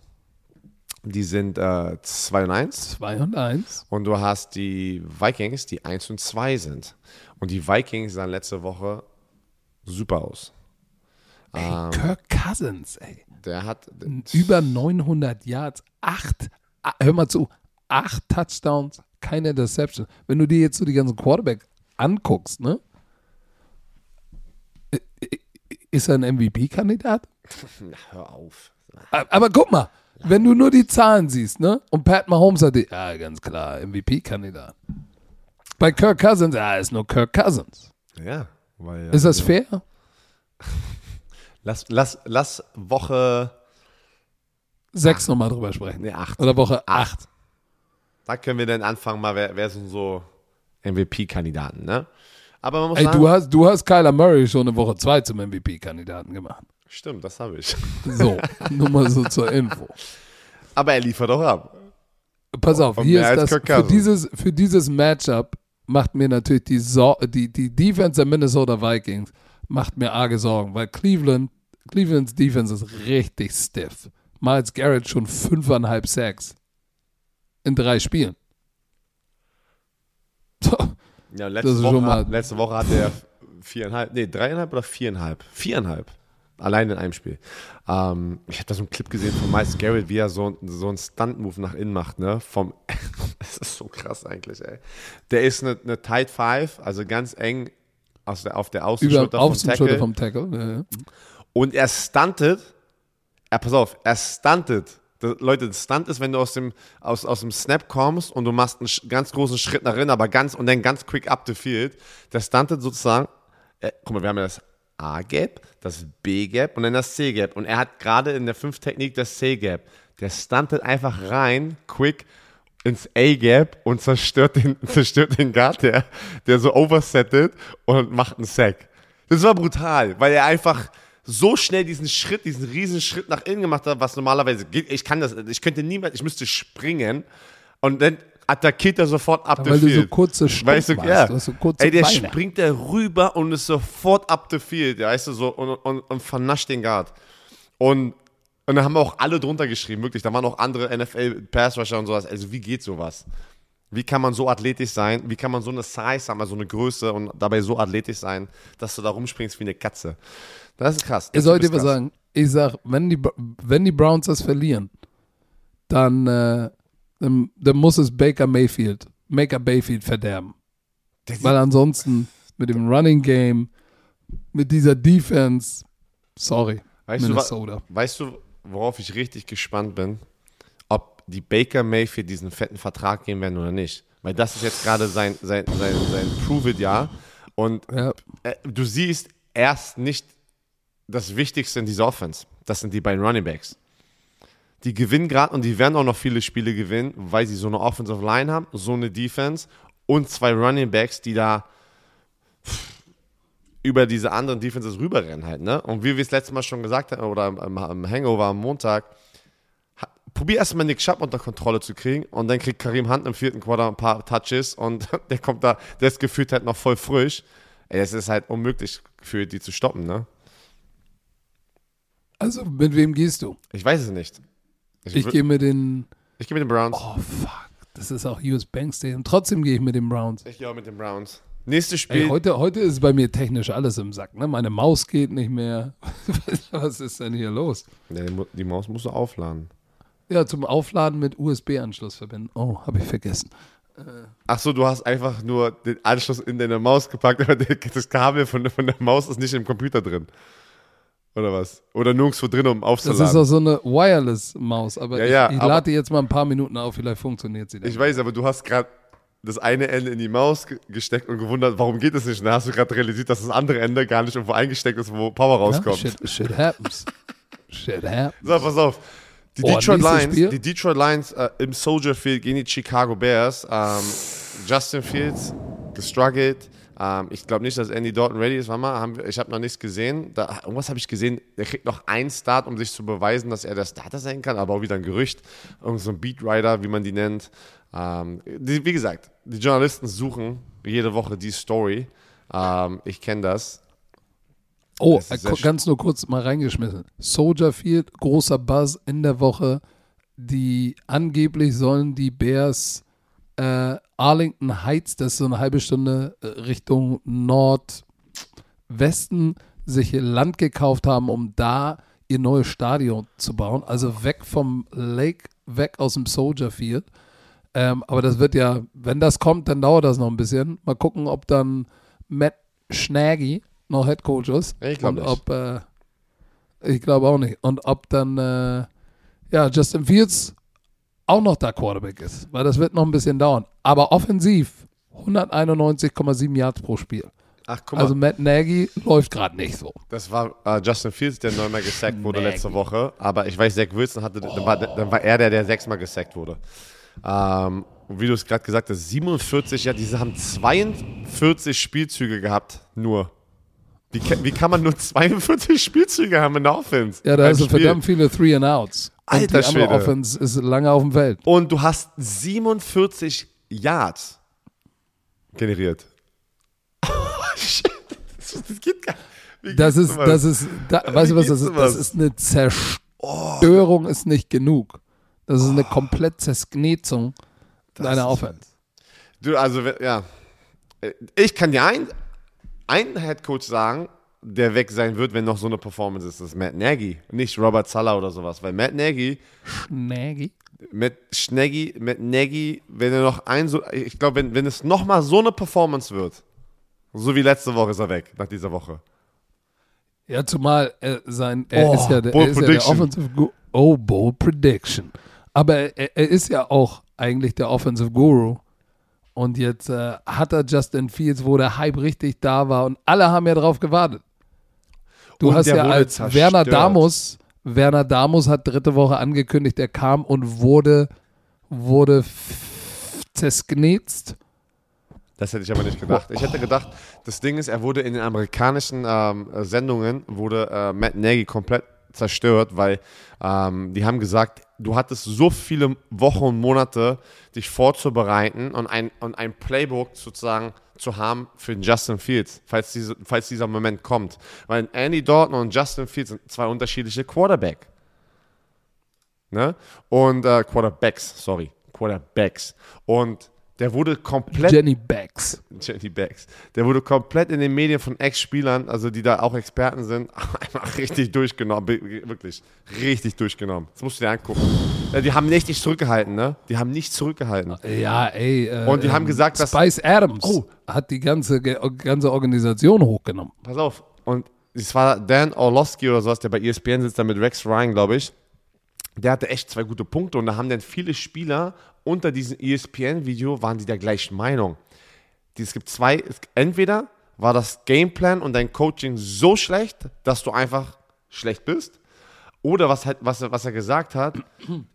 die sind äh, 2 und 1. 2 und 1. Und du hast die Vikings, die 1 und 2 sind. Und die Vikings sahen letzte Woche super aus. Ey, Ähm. Kirk Cousins, ey. Der hat. Über 900 Yards, 8, hör mal zu, 8 Touchdowns, keine Interception. Wenn du dir jetzt so die ganzen Quarterback anguckst, ne? Ist er ein MVP-Kandidat? [laughs] Hör auf. Aber guck mal, wenn du nur die Zahlen siehst, ne? Und Pat Mahomes hat die, ja, ganz klar, MVP-Kandidat. Bei Kirk Cousins, ja, ist nur Kirk Cousins. Ja. Weil, Ist das also, fair? [laughs] Lass, lass, lass Woche. Sechs nochmal drüber sprechen. Nee, 8. Oder Woche 8. Da können wir dann anfangen, mal, wer, wer sind so MVP-Kandidaten, ne? Aber man muss Ey, sagen. du hast, du hast Kyler Murray schon eine Woche 2 zum MVP-Kandidaten gemacht. Stimmt, das habe ich. So, [laughs] nur mal so zur Info. Aber er liefert auch ab. Pass auf, Und hier ist das, für dieses, für dieses Matchup macht mir natürlich die, Sor die, die Defense der Minnesota Vikings macht mir arge Sorgen, weil Cleveland, Clevelands Defense ist richtig stiff. Miles Garrett schon fünfeinhalb Sacks in drei Spielen. [laughs] So, Ja, letzte Woche, mal- hat, letzte Woche hatte er viereinhalb, nee, dreieinhalb oder viereinhalb? Viereinhalb. Allein in einem Spiel. Ähm, ich habe da so einen Clip gesehen von Miles Garrett, wie er so, so einen Stunt-Move nach innen macht, ne? Vom, [laughs] das ist so krass eigentlich, ey. Der ist eine, eine Tight Five, also ganz eng aus der, auf der über Außenschulter vom Außenschulter Tackle. vom Tackle. Ja, ja. Und er stuntet, er, pass auf, er stuntet. Das, Leute, das Stunt ist, wenn du aus dem, aus, aus dem Snap kommst und du machst einen ganz großen Schritt nach innen, aber ganz und dann ganz quick up the field. Der stuntet sozusagen, äh, guck mal, wir haben ja das A-Gap, das B-Gap und dann das C-Gap. Und er hat gerade in der 5-Technik das C-Gap. Der stuntet einfach rein, quick, ins A-Gap und zerstört den, [laughs] zerstört den Guard, der, der so oversettet und macht einen Sack. Das war brutal, weil er einfach so schnell diesen Schritt, diesen riesen Schritt nach innen gemacht hat, was normalerweise geht. Ich kann das, ich könnte niemals, ich müsste springen und dann attackiert er sofort ab Weil the du so field. kurze Stunden weißt du, machst. ja. Du hast so kurze Ey, der Beine. springt da rüber und ist sofort up the field, weißt du, so und, und, und vernascht den Guard. Und, und dann haben auch alle drunter geschrieben, wirklich. Da waren auch andere NFL-Pass-Rusher und sowas. Also, wie geht sowas? Wie kann man so athletisch sein? Wie kann man so eine Size haben, also eine Größe und dabei so athletisch sein, dass du da rumspringst wie eine Katze? Das ist krass. Ich Der soll Typ dir was sagen. Ich sag, wenn die, wenn die Browns das verlieren, dann, äh, dann, dann muss es Baker Mayfield, Baker Mayfield verderben. Der Weil ansonsten mit dem Running Game, mit dieser Defense, sorry, Weißt du, Minnesota. weißt du, worauf ich richtig gespannt bin? Ob die Baker Mayfield diesen fetten Vertrag geben werden oder nicht. Weil das ist jetzt gerade sein, sein, sein, sein Prove-It-Jahr. Und ja, äh, du siehst erst nicht das Wichtigste in dieser Offense. Das sind die beiden Running Backs. Die gewinnen gerade und die werden auch noch viele Spiele gewinnen, weil sie so eine Offensive Line haben, so eine Defense und zwei Running Backs, die da über diese anderen Defenses rüberrennen halt, ne? Und wie wir es letztes Mal schon gesagt haben, oder am, am Hangover am Montag, probier erstmal Nick Chubb unter Kontrolle zu kriegen und dann kriegt Karim Hunt im vierten Quarter ein paar Touches und [laughs] der kommt da, der ist gefühlt halt noch voll frisch. Ey, es ist halt unmöglich für die zu stoppen, ne? also mit wem gehst du? Ich weiß es nicht. Ich, Ich gehe mit den, ich gehe mit den Browns. oh fuck, das ist auch US Bank Stadium. Trotzdem gehe ich mit den Browns. Ich gehe auch mit den Browns. Nächstes Ey, Spiel. heute, heute ist bei mir technisch alles im Sack. Ne? Meine Maus geht nicht mehr. [laughs] Was ist denn hier los? Ja, die Maus musst du aufladen. Ja, zum Aufladen mit USB-Anschluss verbinden. Oh, habe ich vergessen. Ach so, du hast einfach nur den Anschluss in deine Maus gepackt, aber das Kabel von, von der Maus ist nicht im Computer drin. Oder was? Oder nirgendwo drin, um Das aufzuladen. ist auch so eine Wireless-Maus, aber Ja, ja, ich, ich aber- lade die jetzt mal ein paar Minuten auf, vielleicht funktioniert sie dann. Ich weiß, aber du hast gerade das eine Ende in die Maus ge gesteckt und gewundert, warum geht das nicht? Und dann hast du gerade realisiert, dass das andere Ende gar nicht irgendwo eingesteckt ist, wo Power ja, rauskommt. shit, shit happens. shit happens. So, pass auf. Die Oh, Detroit Lions, Spiel? die Detroit Lions äh, im Soldier Field gegen die Chicago Bears. Ähm, Justin Fields gestruggelt. Ähm, ich glaube nicht, dass Andy Dalton ready ist. Warte mal, haben wir, ich habe noch nichts gesehen. Da, irgendwas habe ich gesehen. Der kriegt noch einen Start, um sich zu beweisen, dass er der Starter sein kann. Aber auch wieder ein Gerücht. Irgend so ein Beatwriter, wie man die nennt. Ähm, die, wie gesagt, die Journalisten suchen jede Woche die Story. Ähm, ich kenne das. Oh, Das äh, ganz nur kurz mal reingeschmissen. Soldier Field, großer Buzz in der Woche. Die angeblich sollen die Bears äh, Arlington Heights, das ist so eine halbe Stunde äh, Richtung Nordwesten, sich Land gekauft haben, um da ihr neues Stadion zu bauen. Also weg vom Lake, weg aus dem Soldier Field. Ähm, aber das wird ja, wenn das kommt, dann dauert das noch ein bisschen. Mal gucken, ob dann Matt Schnaggy noch Head Coach ist. Ich glaub Und nicht. Ob, äh, ich glaube auch nicht. Und ob dann äh, ja, Justin Fields auch noch da Quarterback ist. Weil das wird noch ein bisschen dauern. Aber offensiv 191,7 Yards pro Spiel. Ach, guck mal. Also Matt Nagy läuft gerade nicht so. Das war äh, Justin Fields, der neunmal gesackt wurde letzte Woche. Aber ich weiß, Zach Wilson hatte, dann, war, dann war er der, der sechsmal gesackt wurde. Ähm, und wie du es gerade gesagt hast, 47, ja, diese haben 42 Spielzüge gehabt, nur. Wie, wie kann man nur 42 Spielzüge haben in der Offense? Ja, da Spiel? verdammt viele Three and Outs. Alter Und die andere Schwede. Offense ist lange auf dem Feld. Und du hast 47 Yards generiert. Shit, das, geht gar wie Das ist, das ist, da, weißt du was das ist? Das ist eine Zerstörung, ist nicht genug. Das ist eine komplett Zersknetzung deiner Offense. Du, also, ja. Äh, Ich kann dir ein, einen Headcoach sagen, der weg sein wird, wenn noch so eine Performance ist. Ist Matt Nagy, nicht Robert Sala oder sowas. Weil Matt Nagy, Nagy. Matt Schneggy, Matt Nagy, wenn er noch ein so, ich glaube, wenn, wenn es nochmal so eine Performance wird, so wie letzte Woche ist er weg, nach dieser Woche. Ja, zumal er sein, er Oh, ist ja, der, er ist ja der. Offensive Guru. Oh, bold prediction. Aber er, er ist ja auch eigentlich der Offensive Guru. Und jetzt äh, hat er Justin Fields, wo der Hype richtig da war und alle haben ja drauf gewartet. Du Und hast ja als zerstört. Werner Damus, Werner Damus hat dritte Woche angekündigt, er kam und wurde, wurde zersknetzt. Das hätte ich aber nicht gedacht. Ich hätte gedacht, das Ding ist, er wurde in den amerikanischen ähm, Sendungen, wurde äh, Matt Nagy komplett zerstört, weil ähm, die haben gesagt, du hattest so viele Wochen und Monate, dich vorzubereiten und ein, und ein Playbook sozusagen zu haben für Justin Fields, falls, diese, falls dieser Moment kommt. Weil Andy Dalton und Justin Fields sind zwei unterschiedliche Quarterback. Ne? Und äh, Quarterbacks, sorry, Quarterbacks. Und der wurde komplett Jenny Becks. Jenny Becks. Der wurde komplett in den Medien von Ex-Spielern, also die da auch Experten sind, [laughs] einfach richtig durchgenommen. Wirklich, richtig durchgenommen. Das musst du dir angucken. Die haben nicht nicht zurückgehalten, ne? Die haben nicht zurückgehalten. Ja, ey. Äh, Und die haben ähm, gesagt, dass- Spice Adams Oh. hat die ganze, ganze Organisation hochgenommen. Pass auf. Und es war Dan Orlowski oder sowas, der bei ESPN sitzt, da mit Rex Ryan, glaube ich. Der hatte echt zwei gute Punkte und da haben dann viele Spieler unter diesem ESPN-Video waren die der gleichen Meinung. Es gibt zwei, entweder war das Gameplan und dein Coaching so schlecht, dass du einfach schlecht bist, oder was, was, er- was er gesagt hat,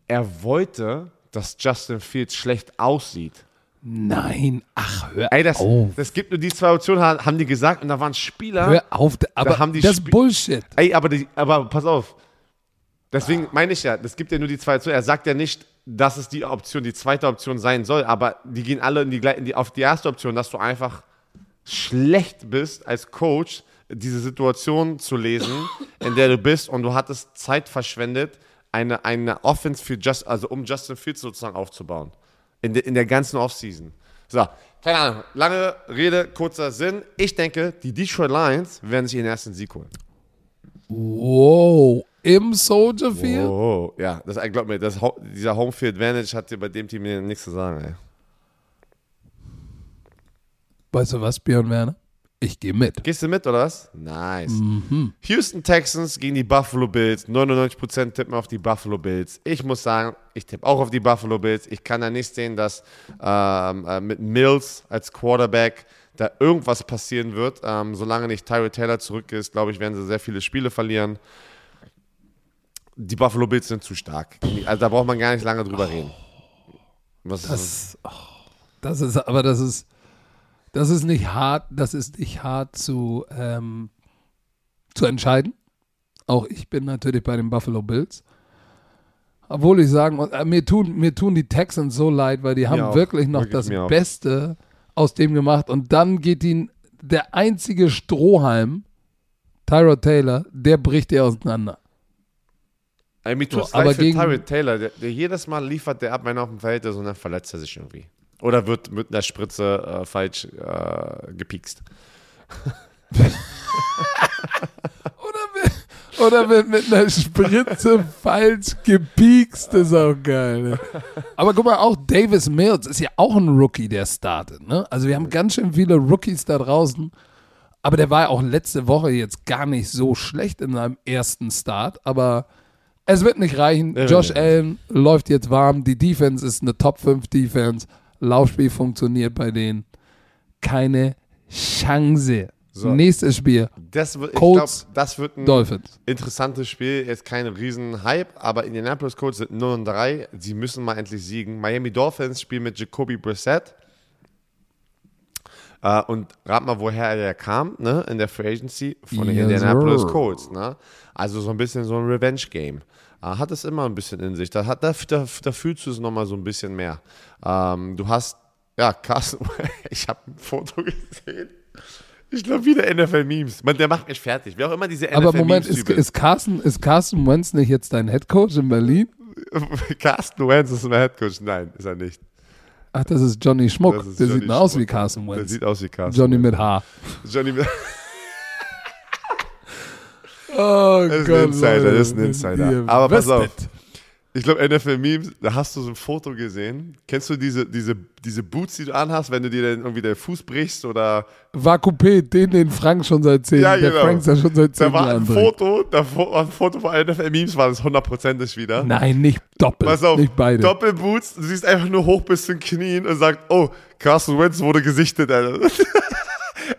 er wollte, dass Justin Fields schlecht aussieht. Nein, ach, hör Ey, das, auf. das gibt nur die zwei Optionen, ha- haben die gesagt, und da waren Spieler. Hör auf, aber haben die das ist Bullshit. Ey, aber, die, aber pass auf. Deswegen meine ich ja, das gibt ja nur die zwei Optionen. Er sagt ja nicht, dass es die Option, die zweite Option sein soll, aber die gehen alle in die, in die, auf die erste Option, dass du einfach schlecht bist als Coach, diese Situation zu lesen, in der du bist und du hattest Zeit verschwendet, eine, eine Offense für Just, also um Justin Fields sozusagen aufzubauen. In, de, in der ganzen Offseason. So, keine Ahnung, lange Rede, kurzer Sinn. Ich denke, die Detroit Lions werden sich ihren ersten Sieg holen. Wow, im Soldier Field? Oh, ja, das, glaub mir, das, dieser Homefield Advantage hat dir bei dem Team nichts zu sagen, ey. Weißt du was, Björn Werner? Ich gehe mit. Gehst du mit, oder was? Nice. Houston Texans gegen die Buffalo Bills. 99% tippen auf die Buffalo Bills. Ich muss sagen, ich tippe auch auf die Buffalo Bills. Ich kann da nicht sehen, dass ähm, äh, mit Mills als Quarterback da irgendwas passieren wird. Ähm, solange nicht Tyrell Taylor zurück ist, glaube ich, werden sie sehr viele Spiele verlieren. Die Buffalo Bills sind zu stark. Also da braucht man gar nicht lange drüber reden. Was ist Das, oh, das ist, aber das ist, das ist nicht hart, das ist nicht hart zu, ähm, zu entscheiden. Auch ich bin natürlich bei den Buffalo Bills. Obwohl ich sagen muss, äh, mir tun, mir tun die Texans so leid, weil die haben auch. wirklich noch Wirklich das. Beste aus dem gemacht. Und dann geht ihnen der einzige Strohhalm, Tyrod Taylor, der bricht ihr auseinander. Ey, mir So, tut's aber gegen- Tyrell Taylor, der, der jedes Mal liefert der ab, wenn er auf dem Feld ist und dann verletzt er sich irgendwie. Oder wird mit einer Spritze äh, falsch äh, gepiekst. [laughs] Oder mit, oder mit, mit einer Spritze falsch gepiekst, ist auch geil. Ne? Aber guck mal, auch Davis Mills ist ja auch ein Rookie, der startet. Ne? Also wir haben ganz schön viele Rookies da draußen. Aber der war ja auch letzte Woche jetzt gar nicht so schlecht in seinem ersten Start. Aber es wird nicht reichen. Ja, Josh ja. Allen läuft jetzt warm. Die Defense ist eine Top 5 Defense. Laufspiel funktioniert bei denen. Keine Chance. So. Nächstes Spiel. Das wird, Colts, das wird ein Dolphins. interessantes Spiel. Jetzt kein riesen Hype, aber Indianapolis Colts sind 0 und 3. Sie müssen mal endlich siegen. Miami Dolphins spielen mit Jacoby Brissett. Äh, und rat mal, woher er kam, ne? In der Free Agency von den Yes, Indianapolis sir. Colts, ne? Also so ein bisschen so ein Revenge-Game. Äh, hat es immer ein bisschen in sich. Da, hat, da, da, da fühlst du es nochmal so ein bisschen mehr. Ähm, du hast, ja, Carsten, [laughs] ich habe ein Foto gesehen. Ich glaube, wieder NFL-Memes. Der macht mich fertig. Wer auch immer diese Aber Moment, ist, ist, Carsten, ist Carsten Wentz nicht jetzt dein Headcoach in Berlin? [laughs] Carsten Wentz ist mein Headcoach. Nein, ist er nicht. Ach, das ist Johnny Schmuck. Ist Der Johnny sieht nur aus wie Carsten Der Wentz. sieht aus wie Carsten. Johnny Wentz. mit Haar. Johnny mit [laughs] Oh Das ist ein Insider, das ist ein Insider. Aber pass auf. Ich glaube, NFL-Memes, da hast du so ein Foto gesehen. Kennst du diese, diese, diese Boots, die du anhast, wenn du dir dann irgendwie den Fuß brichst oder War Coupé, den, den Frank schon seit zehn Ja, der genau. Frank ja schon seit zehn da war ein Jahren. Foto, da war ein Foto von NFL-Memes, war das hundertprozentig wieder. Nein, nicht doppelt. Pass auf, nicht beide. Doppelboots, du siehst einfach nur hoch bis zu den Knien und sagt, oh, Carson Wentz wurde gesichtet, Alter. [laughs]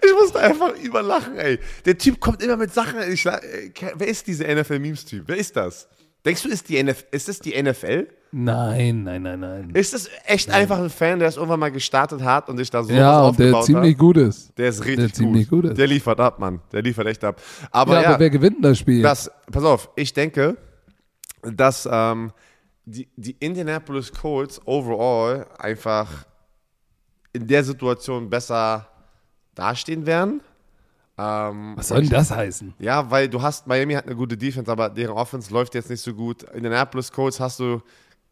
Ich musste einfach überlachen, ey. Der Typ kommt immer mit Sachen. Ich, ey, wer ist dieser NFL-Memes-Typ? Wer ist das? Denkst du, ist, die NF ist das die NFL? Nein, nein, nein, nein. Ist das echt einfach ein Fan, der es irgendwann mal gestartet hat und sich da so ja, und der aufgebaut ziemlich hat? gut ist. Der ist richtig der gut. ziemlich gut ist. Der liefert ab, Mann. Der liefert echt ab. Aber ja, ja, aber wer gewinnt das Spiel? das, pass auf, ich denke, dass ähm, die, die Indianapolis Colts overall einfach in der Situation besser dastehen werden. Ähm, Was soll denn das heißen? ja, weil du hast, Miami hat eine gute Defense, aber deren Offense läuft jetzt nicht so gut. In den Indianapolis Colts hast du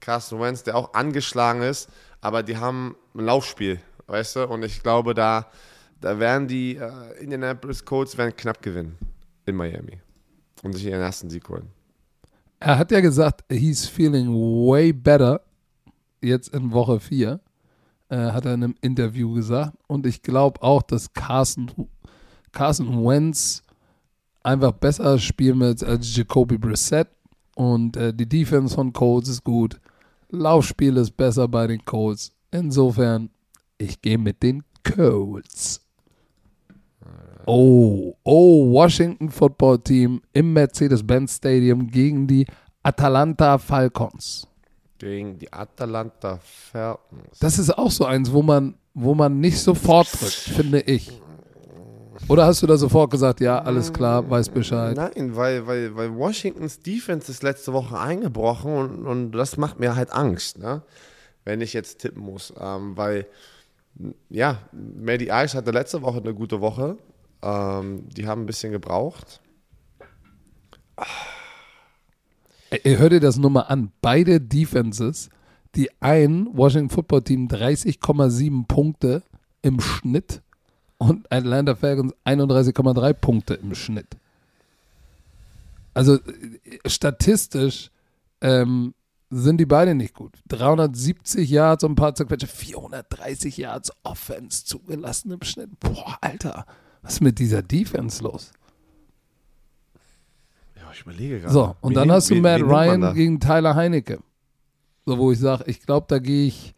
Carson Wentz, der auch angeschlagen ist, aber die haben ein Laufspiel, weißt du? Und ich glaube, da, da werden die äh, Indianapolis Colts werden knapp gewinnen in Miami und sich ihren ersten Sieg holen. Er hat ja gesagt, he's feeling way better jetzt in Woche 4. Äh, hat er in einem Interview gesagt. Und ich glaube auch, dass Carson, Carson Wentz einfach besser spielen wird als Jacoby Brissett. Und äh, die Defense von Colts ist gut. Laufspiel ist besser bei den Colts. Insofern, ich gehe mit den Colts. Oh, oh, Washington Football Team im Mercedes-Benz Stadium gegen die Atalanta Falcons. Gegen die Atalanta Falcons. Das ist auch so eins, wo man, wo man nicht sofort drückt, finde ich. Oder hast du da sofort gesagt, ja, alles klar, weiß Bescheid? Nein, weil, weil, weil Washingtons Defense ist letzte Woche eingebrochen und, und das macht mir halt Angst, ne? wenn ich jetzt tippen muss. Ähm, weil, ja, Maddie Ice hatte letzte Woche eine gute Woche. Ähm, die haben ein bisschen gebraucht. Ey, hör dir das nur mal an. Beide Defenses, die ein Washington Football Team 30,7 Punkte im Schnitt und Atlanta Falcons 31,3 Punkte im Schnitt. Also statistisch ähm, sind die beide nicht gut. 370 Yards und ein paar zerquetschte, 430 Yards Offense zugelassen im Schnitt. Boah, Alter, was ist mit dieser Defense los? Ja, ich überlege gerade. So, und Wen dann nimmt- hast du Matt wen Ryan gegen Tyler Heinecke. So, wo ich sage, ich glaube, da gehe ich,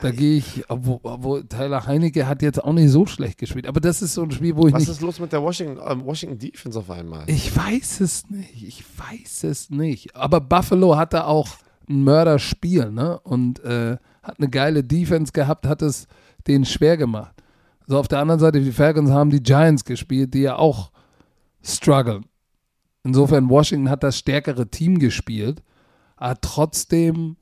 da gehe ich, obwohl, obwohl Tyler Heinecke hat jetzt auch nicht so schlecht gespielt. Aber das ist so ein Spiel, wo ich Was nicht. ist los mit der Washington, ähm, Washington Defense auf einmal? Ich weiß es nicht. Ich weiß es nicht. Aber Buffalo hatte auch ein Mörderspiel, ne? Und äh, hat eine geile Defense gehabt, hat es denen schwer gemacht. So, auf der anderen Seite, die Falcons haben die Giants gespielt, die ja auch strugglen. Insofern, Washington hat das stärkere Team gespielt, aber trotzdem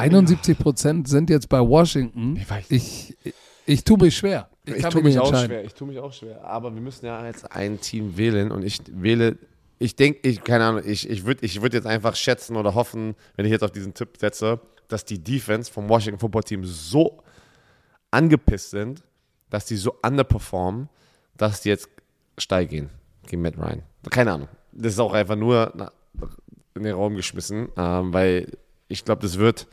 71 Prozent sind jetzt bei Washington. Ich weiß Ich, ich, ich tue mich schwer. Ich, Ich tue mich mich nicht auch schwer. Ich tue mich auch schwer. Aber wir müssen ja jetzt ein Team wählen und ich wähle. Ich denke, ich, keine Ahnung, ich, ich würde ich würd jetzt einfach schätzen oder hoffen, wenn ich jetzt auf diesen Tipp setze, dass die Defense vom Washington Football Team so angepisst sind, dass die so underperformen, dass die jetzt steil gehen gegen Matt Ryan. Keine Ahnung. Das ist auch einfach nur in den Raum geschmissen, ähm, weil ich glaube, das wird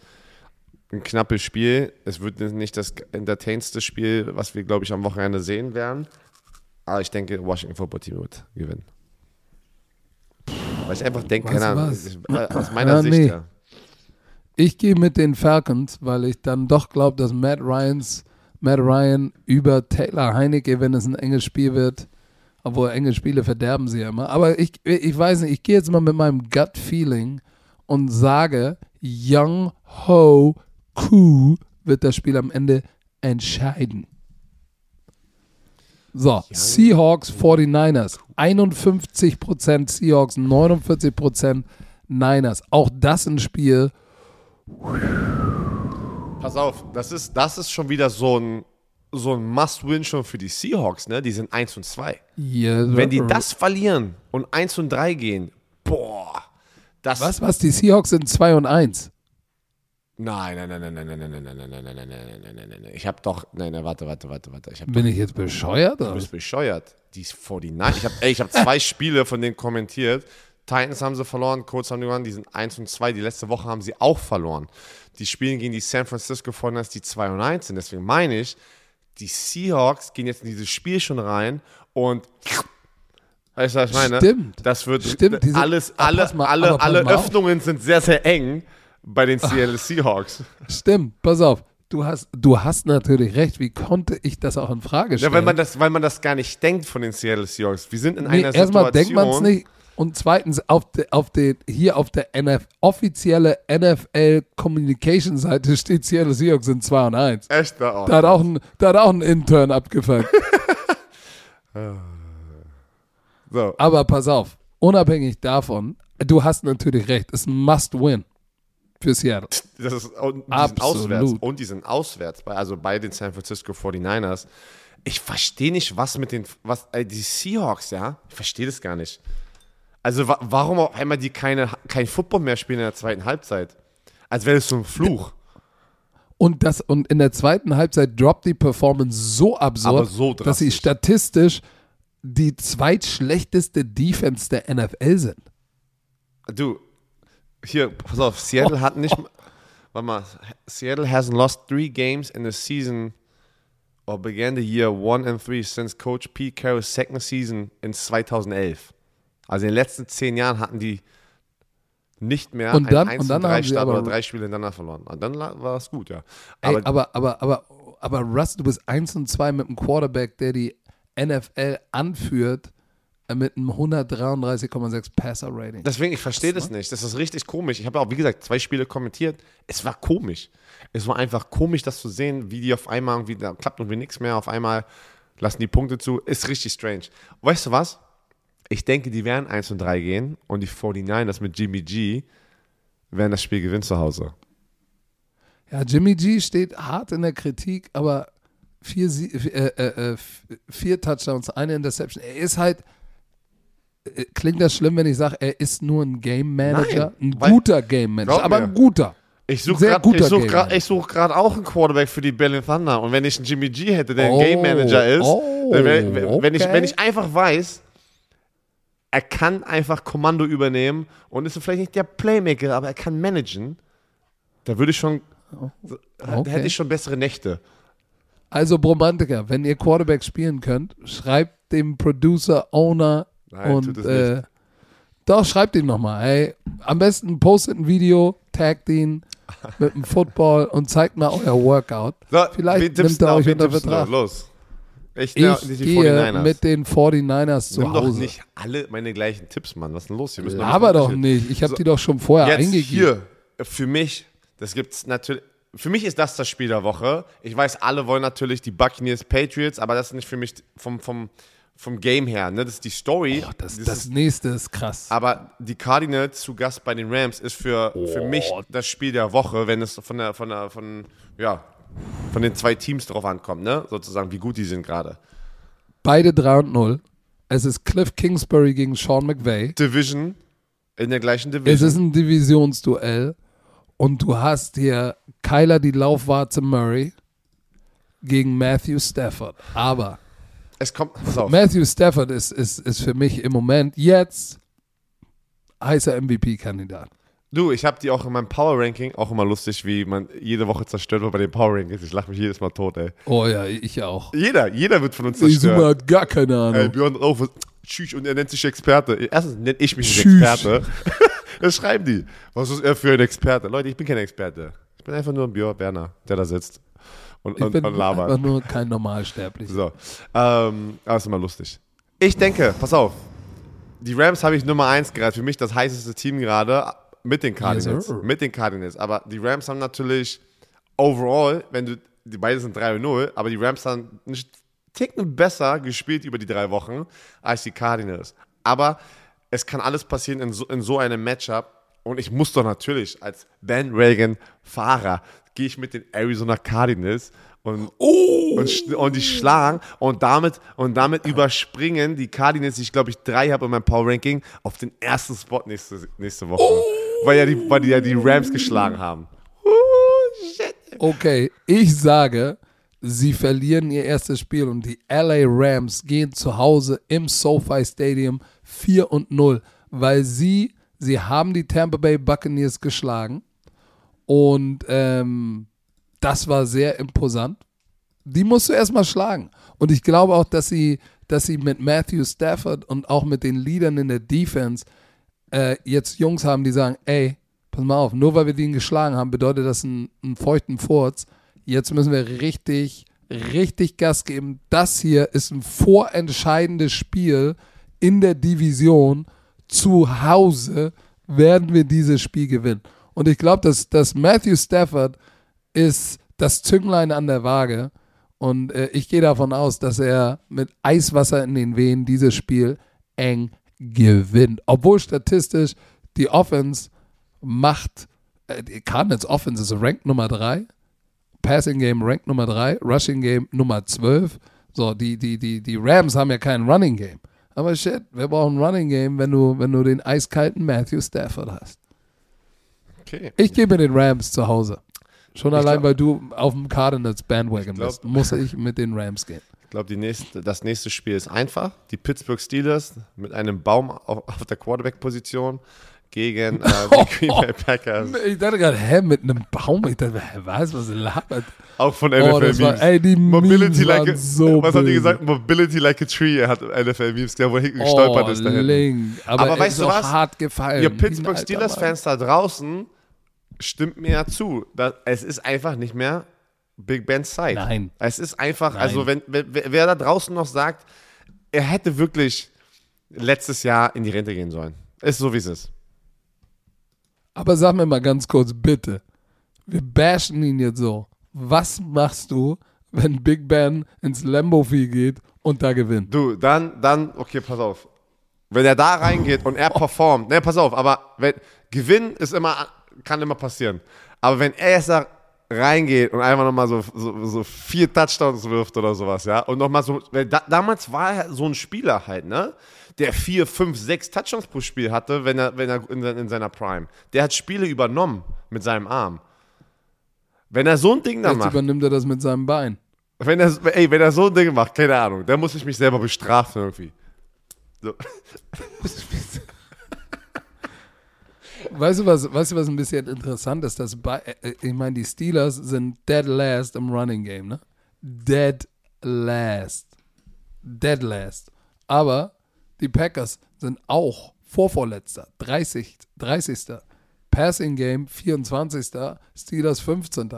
ein knappes Spiel. Es wird nicht das entertainste Spiel, was wir, glaube ich, am Wochenende sehen werden. Aber ich denke, Washington Football Team wird gewinnen. Weil ich einfach denke, keine Ahnung, äh, aus meiner Ja, Sicht, nee. ja. Ich gehe mit den Falcons, weil ich dann doch glaube, dass Matt Ryans Matt Ryan über Taylor Heinecke, wenn es ein enges Spiel wird, obwohl enge Spiele verderben sie ja immer. Aber ich, ich weiß nicht, ich gehe jetzt mal mit meinem Gut-Feeling und sage, Young Ho Koo wird das Spiel am Ende entscheiden. So, Seahawks 49ers. 51% Seahawks, 49% Niners. Auch das ein Spiel, Pass auf, das ist, das ist schon wieder so ein, so ein Must-Win schon für die Seahawks, ne? Die sind 1 und 2. Ja, Wenn die das verlieren und 1 und 3 gehen, boah. Das, Was, was? Die Seahawks sind 2 und 1. Nein, nein, nein, nein, nein, nein, nein, nein, nein, nein, nein, nein, nein, nein, nein, nein, nein. Ich habe doch, nein, nein, warte, warte, warte, warte. Ich habe Bin ich jetzt bescheuert? Du bist bescheuert. Die ist 49. Ich habe ich hab zwei Spiele von denen kommentiert. Titans haben sie verloren, Colts haben die gewonnen, die sind 1 und 2. Die letzte Woche haben sie auch verloren. Die spielen gegen die San Francisco 49ers, die 2 und 1 sind. Deswegen meine ich, die Seahawks gehen jetzt in dieses Spiel schon rein und weißt du, was ich meine? Stimmt. Das wird Stimmt, alles, Ah, alle, alle, alle. Öffnungen sind sehr, sehr eng bei den Seattle [laughs] Seahawks. Stimmt, pass auf. du hast, du hast natürlich recht. Wie konnte ich das auch in Frage stellen? Ja, weil man das, weil man das gar nicht denkt von den Seattle Seahawks. Wir sind in Nee, einer erstmal denkt man es Situation. nicht. Und zweitens, auf de, auf de, hier auf der NF, offizielle NFL Communication Seite steht Seattle Seahawks sind 2 und 1. Echt da auch. Da hat auch ein, da hat auch ein Intern abgefangen. [laughs] So. Aber pass auf, unabhängig davon, du hast natürlich recht, es ist ein Must-Win für Seattle. Das ist, und die sind Absolut. auswärts. Und die sind auswärts, also bei den San Francisco 49ers. Ich verstehe nicht, was mit den, was, äh, die Seahawks, ja? Ich verstehe das gar nicht. Also wa warum auf einmal die keine, kein Football mehr spielen in der zweiten Halbzeit? Als wäre das so ein Fluch. Und, das, und in der zweiten Halbzeit droppt die Performance so absurd, so dass sie statistisch die zweitschlechteste Defense der NFL sind. Du, hier, pass auf, Seattle hat nicht, warte mal, Seattle hasn't lost three games in the season or began the year one and three since Coach Pete Carroll's second season in 2011. Also in den letzten zehn Jahren hatten die nicht mehr Und dann- ein und dann 1 haben sie Start aber- oder drei Spiele hintereinander verloren. Und dann war es gut, ja. Ey, Aber, aber, aber, aber, aber Russ, du bist 1 und 2 mit einem Quarterback, der die NFL anführt mit einem 133,6 Passer-Rating. deswegen, ich verstehe das nicht. Das ist richtig komisch. Ich habe auch, wie gesagt, zwei Spiele kommentiert. Es war komisch. Es war einfach komisch, das zu sehen, wie die auf einmal irgendwie, da klappt irgendwie nichts mehr. Auf einmal lassen die Punkte zu. Ist richtig strange. Weißt du was? Ich denke, die werden 1 und 3 gehen und die 49ers mit Jimmy G werden das Spiel gewinnen zu Hause. Ja, Jimmy G steht hart in der Kritik, aber vier, äh, äh, äh, vier Touchdowns, eine Interception. Er ist halt, klingt das schlimm, wenn ich sage, er ist nur ein Game Manager? Nein, ein guter Game Manager, aber ein guter. Ich suche gerade such ich such auch einen Quarterback für die Berlin Thunder. Und wenn ich einen Jimmy G hätte, der Oh, ein Game Manager ist, oh, wenn, ich, okay. wenn ich einfach weiß, er kann einfach Kommando übernehmen und ist vielleicht nicht der Playmaker, aber er kann managen, da würde ich schon, da Okay. hätte ich schon bessere Nächte. Also Bromantiker, wenn ihr Quarterback spielen könnt, schreibt dem Producer, Owner Nein, und tut es äh, doch, schreibt ihm nochmal. Hey, am besten postet ein Video, taggt ihn [laughs] mit dem Football und zeigt mal euer Workout. So, Vielleicht nimmt er euch unter Vertrag. Los. Ich, Ich gehe 49ers. mit den 49ers zu Nimm doch Hause. nicht alle meine gleichen Tipps, Mann. Was ist denn los? Wir müssen Aber doch nicht. Ich habe So, die doch schon vorher Jetzt eingegeben. hier, für mich, das gibt's natürlich. Für mich ist das das Spiel der Woche. Ich weiß, alle wollen natürlich die Buccaneers Patriots, aber das ist nicht für mich vom, vom, vom Game her. Ne? Das ist die Story. Oh, das, Das das ist, nächste ist krass. aber die Cardinals zu Gast bei den Rams ist für, für Oh. mich das Spiel der Woche, wenn es von der, von der, von, ja, von den zwei Teams drauf ankommt, ne? Sozusagen, wie gut die sind gerade. Beide 3 und 0. Es ist Cliff Kingsbury gegen Sean McVay. Division in der gleichen Es Division. ist ein Divisionsduell. Und du hast hier Kyler die Laufwarze Murray gegen Matthew Stafford. Aber Es kommt, pass auf. Matthew Stafford ist, ist, ist für mich im Moment jetzt heißer MVP-Kandidat. Du, ich habe die auch in meinem Power Ranking, auch immer lustig, wie man jede Woche zerstört wird bei den Power Rankings. Ich lache mich jedes Mal tot, ey. Oh ja, ich auch. Jeder, jeder wird von uns Ich zerstört. hat gar keine Ey, Ahnung. Björn auf, tschüss, und er nennt sich Experte. Erstens nenne ich mich Tschüss. Experte. [laughs] das schreiben die. Was ist er für ein Experte? Leute, ich bin kein Experte. Ich bin einfach nur ein Björn Werner, der da sitzt und, Ich und, bin und labert. einfach nur kein Normalsterblicher. So, ähm, aber ist immer lustig. Ich denke, pass auf, die Rams habe ich Nummer 1 gerade, für mich das heißeste Team gerade mit den Cardinals. sir. mit den Cardinals. Aber die Rams haben natürlich overall, wenn du, die beiden sind 3 und 0, aber die Rams haben einen Ticken besser gespielt über die drei Wochen als die Cardinals. Aber es kann alles passieren in so, in so einem Matchup. Und ich muss doch natürlich als Ben Reagan-Fahrer, gehe ich mit den Arizona Cardinals und, und, sch- und die schlagen und damit, und damit überspringen die Cardinals, die ich glaube ich drei habe in meinem Power Ranking, auf den ersten Spot nächste, nächste Woche. Weil, ja die, weil die ja die Rams geschlagen haben. Oh, shit. Okay, ich sage, sie verlieren ihr erstes Spiel und die LA Rams gehen zu Hause im SoFi Stadium 4 und 0, weil sie, sie haben die Tampa Bay Buccaneers geschlagen und ähm, das war sehr imposant. Die musst du erstmal schlagen. Und ich glaube auch, dass sie, dass sie mit Matthew Stafford und auch mit den Leadern in der Defense äh, jetzt Jungs haben, die sagen, ey, pass mal auf, nur weil wir den geschlagen haben, bedeutet das einen, einen feuchten Furz. jetzt müssen wir richtig, richtig Gas geben. Das hier ist ein vorentscheidendes Spiel in der Division. Zu Hause werden wir dieses Spiel gewinnen. Und ich glaube, dass, dass Matthew Stafford ist das Zünglein an der Waage. Und äh, ich gehe davon aus, dass er mit Eiswasser in den Venen dieses Spiel eng gewinnt. Obwohl statistisch die Offense macht, äh, die Cardinals Offense ist Rank Nummer 3, Passing Game Rank Nummer 3, Rushing Game Nummer 12. So, die, die, die, die Rams haben ja kein Running Game. Aber shit, wir brauchen ein Running Game, wenn du, wenn du den eiskalten Matthew Stafford hast. Okay. Ich gebe den Rams zu Hause. Schon Ich allein, glaub- weil du auf dem Cardinals Bandwagon glaub- bist, muss ich mit den Rams gehen. Ich glaube, nächste, das nächste Spiel ist einfach. Die Pittsburgh Steelers mit einem Baum auf, auf der Quarterback-Position gegen äh, [laughs] die Green Bay Packers. Ich dachte gerade, hä, mit einem Baum? Ich dachte, hä, was, was labert? Auch von Oh, das war, ey, die Mobility Memes like a, so Was haben die gesagt? Mobility like a tree hat NFL-Memes, der wo hinten gestolpert ist. Da hinten. Oh, Link. Aber, Aber er weißt du was? hart gefallen. Ihr Pittsburgh alter Steelers-Fans da draußen, stimmt mir ja zu. Da, es ist einfach nicht mehr Big Ben's Zeit. Nein. Es ist einfach, Nein. also wenn, wenn wer wer da draußen noch sagt, er hätte wirklich letztes Jahr in die Rente gehen sollen. Ist so, wie es ist. Aber sag mir mal ganz kurz, bitte. Wir bashen ihn jetzt so. Was machst du, wenn Big Ben ins Lambo Field geht und da gewinnt? Du, dann, dann, okay, pass auf. Wenn er da reingeht und er performt, ne, pass auf, aber wenn, Gewinn ist immer, kann immer passieren. Aber wenn er jetzt da reingeht und einfach nochmal so, so, so vier Touchdowns wirft oder sowas, ja, und nochmal so, weil da, damals war er so ein Spieler halt, ne, der vier, fünf, sechs Touchdowns pro Spiel hatte, wenn er, wenn er in, in seiner Prime. Der hat Spiele übernommen mit seinem Arm. Wenn er so ein Ding da Jetzt macht, übernimmt er das mit seinem Bein. wenn er, ey, wenn er so ein Ding macht, keine Ahnung, dann muss ich mich selber bestrafen irgendwie. So. [laughs] Weißt du, was, weißt du, was ein bisschen interessant ist? Dass bei, äh, ich meine, die Steelers sind dead last im Running Game, ne? Dead last. Dead last. Aber die Packers sind auch vorvorletzter, 30. 30. Passing Game 24. Steelers 15.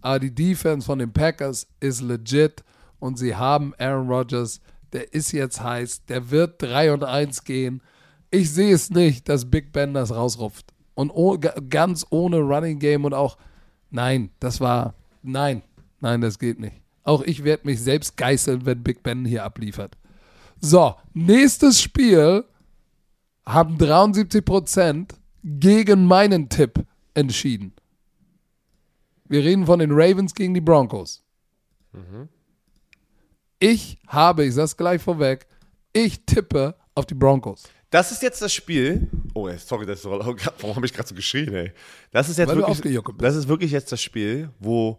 Aber die Defense von den Packers ist legit und sie haben Aaron Rodgers, der ist jetzt heiß, der wird 3 und 1 gehen. Ich sehe es nicht, dass Big Ben das rausrupft. Und oh, ga- ganz ohne Running Game und auch, nein, das war, nein, nein, das geht nicht. Auch ich werde mich selbst geißeln, wenn Big Ben hier abliefert. So, nächstes Spiel haben 73% gegen meinen Tipp entschieden. Wir reden von den Ravens gegen die Broncos. Ich habe, ich sag's gleich vorweg, ich tippe auf die Broncos. Das ist jetzt das Spiel. Oh, sorry, das ist [laughs] warum habe ich gerade so geschrien, ey? Das ist jetzt Weil wirklich, das ist wirklich jetzt das Spiel, wo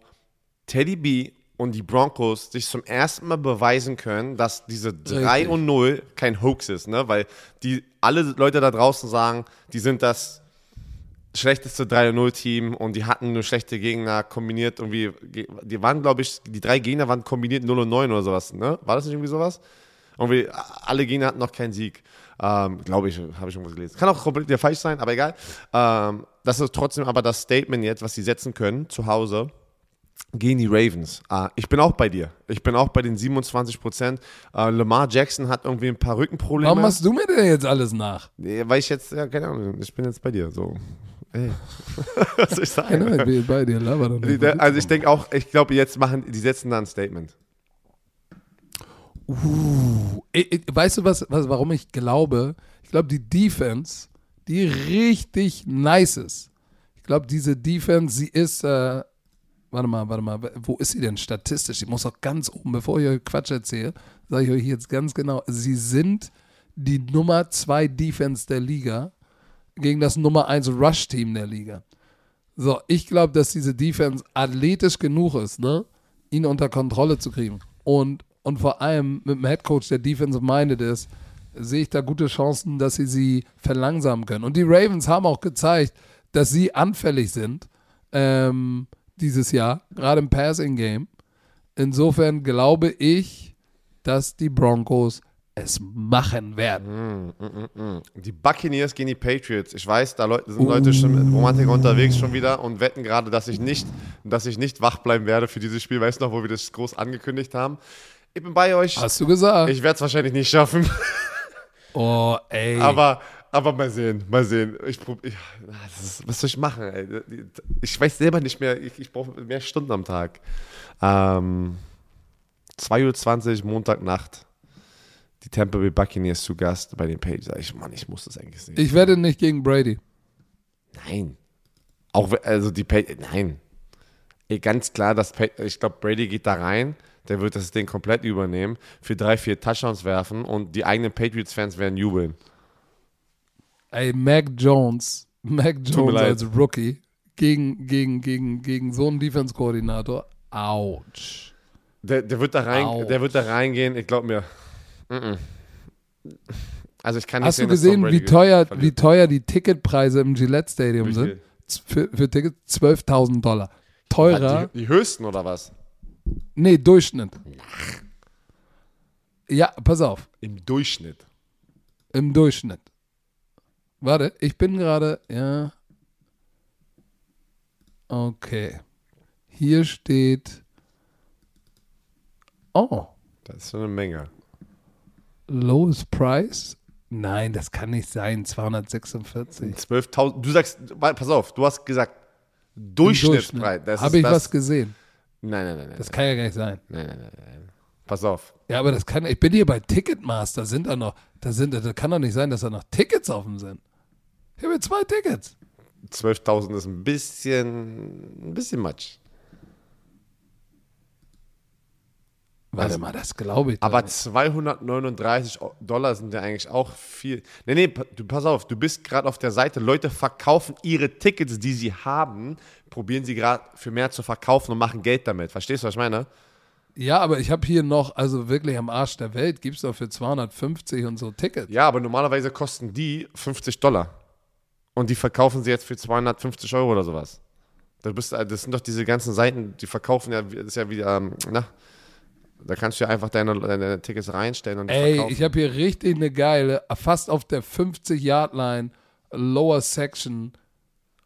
Teddy B und die Broncos sich zum ersten Mal beweisen können, dass diese 3 Richtig. und 0 kein Hoax ist, ne? Weil die alle Leute da draußen sagen, die sind das schlechteste 3 und 0 Team und die hatten nur schlechte Gegner kombiniert irgendwie die waren glaube ich die drei Gegner waren kombiniert 0 und 9 oder sowas, ne? War das nicht irgendwie sowas? Irgendwie alle Gegner hatten noch keinen Sieg. Ähm, Glaube ich, habe ich irgendwas gelesen. Kann auch komplett falsch sein, aber egal. Ähm, das ist trotzdem aber das Statement jetzt, was sie setzen können zu Hause gegen die Ravens. Ah, ich bin auch bei dir. Ich bin auch bei den 27 Prozent. Äh, Lamar Jackson hat irgendwie ein paar Rückenprobleme. Warum machst du mir denn jetzt alles nach? Weil ich jetzt, ja, keine Ahnung, ich bin jetzt bei dir. So. Ey. [laughs] was soll ich sagen? Genau, ich bin bei dir, laber doch nicht. Also ich denke auch, ich glaube, jetzt machen, die setzen da ein Statement. Uh, ich, ich, weißt du, was, was, warum ich glaube? Ich glaube, die Defense, die richtig nice ist. Ich glaube, diese Defense, sie ist, äh, warte mal, warte mal, wo ist sie denn statistisch? Die muss auch ganz oben, bevor ich euch Quatsch erzähle, sage ich euch jetzt ganz genau, sie sind die Nummer zwei Defense der Liga gegen das Nummer eins Rush-Team der Liga. So, ich glaube, dass diese Defense athletisch genug ist, ne, ihn unter Kontrolle zu kriegen. Und, und vor allem mit dem Headcoach, der defensive minded ist, sehe ich da gute Chancen, dass sie sie verlangsamen können. Und die Ravens haben auch gezeigt, dass sie anfällig sind ähm, dieses Jahr, gerade im Passing Game. Insofern glaube ich, dass die Broncos es machen werden. Die Buccaneers gegen die Patriots. Ich weiß, da sind Leute schon mit Romantiker unterwegs schon wieder und wetten gerade, dass ich nicht, dass ich nicht wach bleiben werde für dieses Spiel. Weißt du noch, wo wir das groß angekündigt haben? Ich bin bei euch. Hast du gesagt? Ich werde es wahrscheinlich nicht schaffen. oh, ey. Aber, aber mal sehen, mal sehen. Ich, prob- ich, ist, was soll ich machen? Ey? Ich weiß selber nicht mehr. Ich, ich brauche mehr Stunden am Tag. Ähm, 2.20 Uhr, Montagnacht. Die Tampa Bay Buccaneers zu Gast bei den Pages. Ich, Mann, ich muss das eigentlich sehen. ich wette nicht gegen Brady. Nein. Auch also die Pa- nein. Ey, Ganz klar, dass ich glaube, Brady geht da rein, der wird das Ding komplett übernehmen, für drei, vier Touchdowns werfen und die eigenen Patriots-Fans werden jubeln. Ey, Mac Jones, Mac Jones als Rookie gegen, gegen, gegen, gegen so einen Defense-Koordinator. Autsch. Der, der, wird da rein, Au. der wird da reingehen, ich glaube mir. Mm-mm. Also ich kann nicht Hast du sehen, Tom gesehen, wie teuer, verliert. wie teuer die Ticketpreise im Gillette Stadium sind? Für, für Tickets 12.000 Dollar. Teurer? Die, die höchsten oder was? Nee, Durchschnitt. Ja, pass auf. Im Durchschnitt. Im Durchschnitt. Warte, ich bin gerade, ja. Okay. Hier steht. Oh, Das ist schon eine Menge. lowest price? Nein, das kann nicht sein. 246. 12.000. Du sagst, pass auf, du hast gesagt Durchschnittspreis. Das Habe ich das, was gesehen? Nein, nein, nein, nein. Das kann ja gar nicht sein. Nein, nein, nein, nein. Pass auf. Ja, aber das kann. Ich bin hier bei Ticketmaster. Sind da noch. Da sind. Da kann doch nicht sein, dass da noch Tickets offen sind. Ich habe zwei Tickets. 12.000 ist ein bisschen, ein bisschen much. Warte Also- mal, das glaube ich. Aber nicht. 239 Dollar sind ja eigentlich auch viel. Nee, nee, du, pass auf, du bist gerade auf der Seite. Leute verkaufen ihre Tickets, die sie haben, probieren sie gerade für mehr zu verkaufen und machen Geld damit. Verstehst du, was ich meine? Ja, aber ich habe hier noch, also wirklich am Arsch der Welt, gibt es doch für 250 und so Tickets. Ja, aber normalerweise kosten die 50 Dollar. Und die verkaufen sie jetzt für 250 Euro oder sowas. Das, bist, das sind doch diese ganzen Seiten, die verkaufen ja, das ist ja wie, ähm, na, da kannst du ja einfach deine, deine Tickets reinstellen und Ey, verkaufen. ich habe hier richtig eine geile, fast auf der 50-Yard-Line, Lower Section.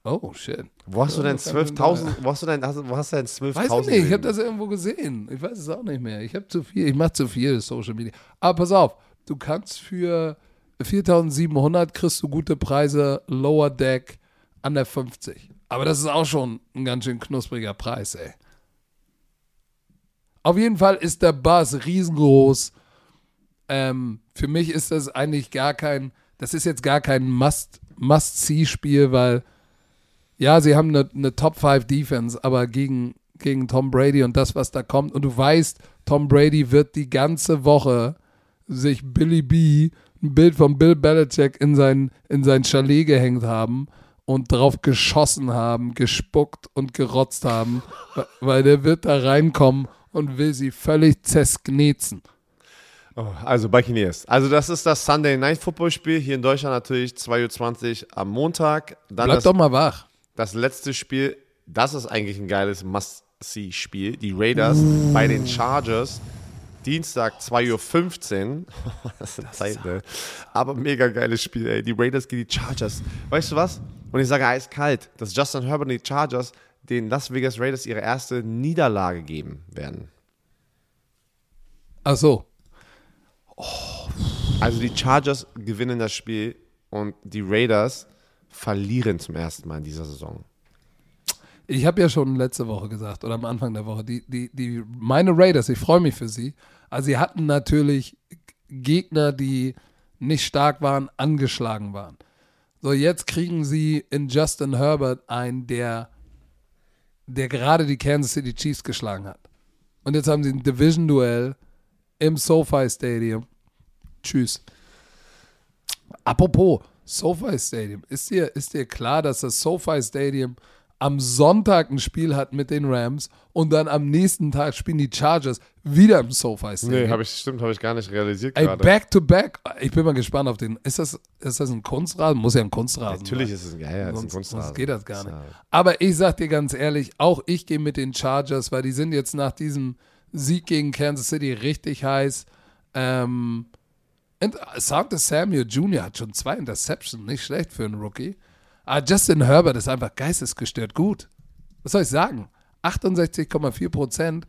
Oh, shit. Wo hast du denn das kann man 12.000, wo hast du denn, hast, wo hast du denn 12.000? Weiß ich nicht, ich habe das irgendwo gesehen. Ich weiß es auch nicht mehr. Ich habe zu viel, ich mache zu viel Social Media. Aber pass auf, du kannst für 4700 kriegst du gute Preise, Lower Deck an der 50. Aber das ist auch schon ein ganz schön knuspriger Preis, ey. Auf jeden Fall ist der Buzz riesengroß. Ähm, für mich ist das eigentlich gar kein, das ist jetzt gar kein Must- Must-See-Spiel, weil ja, sie haben eine, eine Top 5 Defense, aber gegen, gegen Tom Brady und das, was da kommt. Und du weißt, Tom Brady wird die ganze Woche sich Billy B, ein Bild von Bill Belichick in sein, in sein Chalet gehängt haben und drauf geschossen haben, gespuckt und gerotzt haben, [laughs] weil der wird da reinkommen und will sie völlig zersknetzen. Oh, also Buccaneers. Also das ist das Sunday Night Football Spiel hier in Deutschland natürlich 2.20 Uhr am Montag. Dann Bleib das, doch mal wach. das letzte Spiel, das ist eigentlich ein geiles Must-See-Spiel. Die Raiders bei den Chargers. Dienstag 2.15 Uhr. [laughs] das ist Zeit, ne? Aber mega geiles Spiel, ey. Die Raiders gegen die Chargers. Weißt du was? Und ich sage eiskalt, dass Justin Herbert und die Chargers den Las Vegas Raiders ihre erste Niederlage geben werden. Ach so. Also die Chargers gewinnen das Spiel und die Raiders verlieren zum ersten Mal in dieser Saison. Ich habe ja schon letzte Woche gesagt oder am Anfang der Woche, die, die, die, meine Raiders, ich freue mich für sie. Also sie hatten natürlich Gegner, die nicht stark waren, angeschlagen waren. So, jetzt kriegen sie in Justin Herbert einen, der, der gerade die Kansas City Chiefs geschlagen hat. Und jetzt haben sie ein Division-Duell im SoFi Stadium. Tschüss. Apropos SoFi Stadium, ist dir, ist dir klar, dass das SoFi Stadium am Sonntag ein Spiel hat mit den Rams und dann am nächsten Tag spielen die Chargers wieder im SoFi Stadium? Nee, habe ich, stimmt, habe ich gar nicht realisiert Ey, gerade. back to back. Ich bin mal gespannt auf den. Ist das, ist das ein Kunstrasen? Muss ja ein Kunstrasen Natürlich sein. ist es ein, ja, ja, ist ein Sonst, Kunstrasen. sonst geht das gar nicht. Aber ich sag dir ganz ehrlich, auch ich gehe mit den Chargers, weil die sind jetzt nach diesem Sieg gegen Kansas City richtig heiß. Ähm, Santa Samuel Jr. hat schon zwei Interceptions, nicht schlecht für einen Rookie. Aber Justin Herbert ist einfach geistesgestört gut. Was soll ich sagen? 68,4 Prozent,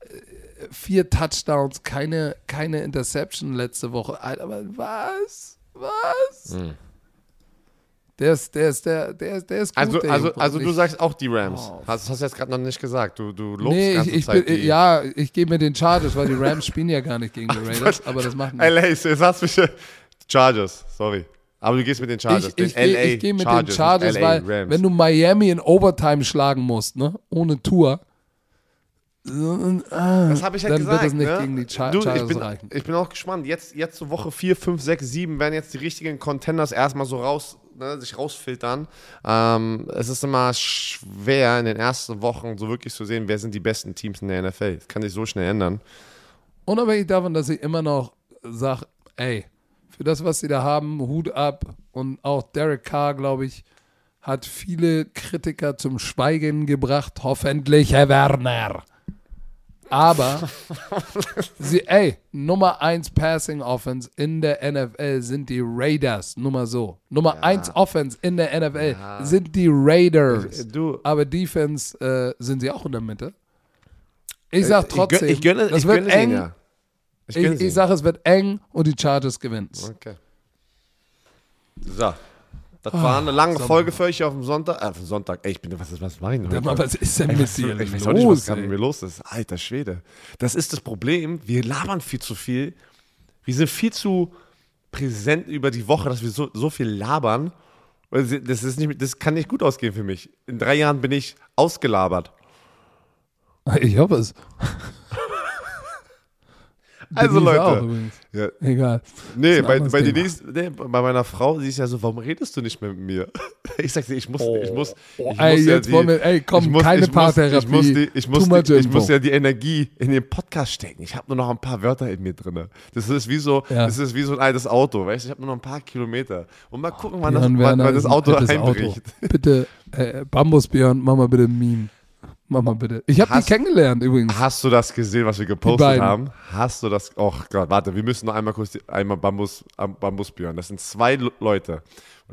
äh, vier Touchdowns, keine, keine Interception letzte Woche. Alter, aber was? Was? Hm. Der ist, der ist, der, der ist, der ist gut. Also, also, also du sagst auch die Rams. Oh. Hast, hast du jetzt gerade noch nicht gesagt. Du, du lobst Nee, die ganze ich, ich Zeit bin, die ja, ich gehe mit den Chargers, weil die Rams spielen ja gar nicht gegen die [laughs] Raiders, aber das macht nichts. LA, jetzt hast du mich. Chargers, sorry. Aber du gehst mit den Chargers. Ich, ich, den LA gehe ich geh mit Chargers, den Chargers, weil Rams. wenn du Miami in Overtime schlagen musst, ne, ohne Tour, das habe ich ja dann gesagt. wird das nicht ne? gegen die Char du, Chargers ich bin, reichen. Ich bin auch gespannt. Jetzt, jetzt zur Woche 4, 5, 6, 7 werden jetzt die richtigen Contenders erstmal so raus, ne, sich rausfiltern. Ähm, es ist immer schwer in den ersten Wochen so wirklich zu sehen, wer sind die besten Teams in der NFL. Das kann sich so schnell ändern. Unabhängig davon, dass ich immer noch sage, ey, für das, was sie da haben, Hut ab. Und auch Derek Carr, glaube ich, hat viele Kritiker zum Schweigen gebracht. Hoffentlich, Herr Werner. Aber, [laughs] sie, ey, Nummer 1 Passing Offense in der NFL sind die Raiders. Nur mal so. Nummer 1 Offense in der NFL sind die Raiders. Du, Aber Defense äh, sind sie auch in der Mitte. Ich sag ich gön- trotzdem, ich gönne, das ich wird gönne eng. sie ja. Ich, Ich, ich, sage, es wird eng und die Chargers gewinnen. Okay. So. Das war eine lange Folge für euch auf dem Sonntag. Äh, auf dem Sonntag. Ey, ich bin, was, was mache ich denn heute? mal, was ist denn Ey, mit was- dir ich weiß auch nicht, was gerade mit ey? mir los ist. Alter Schwede. Das ist das Problem. Wir labern viel zu viel. Wir sind viel zu präsent über die Woche, dass wir so, so viel labern. Das, ist nicht, das kann nicht gut ausgehen für mich. In drei Jahren bin ich ausgelabert. Ich hoffe es. Also Denise auch Leute. übrigens. Ja. Egal. Nee, bei, bei. Denise, nee, bei meiner Frau, sie ist ja so, warum redest du nicht mehr mit mir? [laughs] Ich sagte, ich muss, ich muss, Oh, ich ey, muss ja jetzt die, wollen wir- ey, komm, ich muss, keine ich muss, Paartherapie. Ich muss, die, ich, muss die, ich muss ja die Energie in den Podcast stecken. Ich habe nur noch ein paar Wörter in mir drin. Das ist wie so, Ja. das ist wie so ein altes Auto, weißt du? Ich habe nur noch ein paar Kilometer. Und mal gucken, wann, das, wann, wann das Auto einbricht. Bitte, äh, Bambus Björn, mach mal bitte ein Meme. Mach mal bitte. Ich habe die kennengelernt übrigens. Hast du das gesehen, was wir gepostet haben? Hast du das? Oh Gott, warte, wir müssen noch einmal kurz die- einmal Bambus, am- Bambusbjörn. Das sind zwei Le- Leute.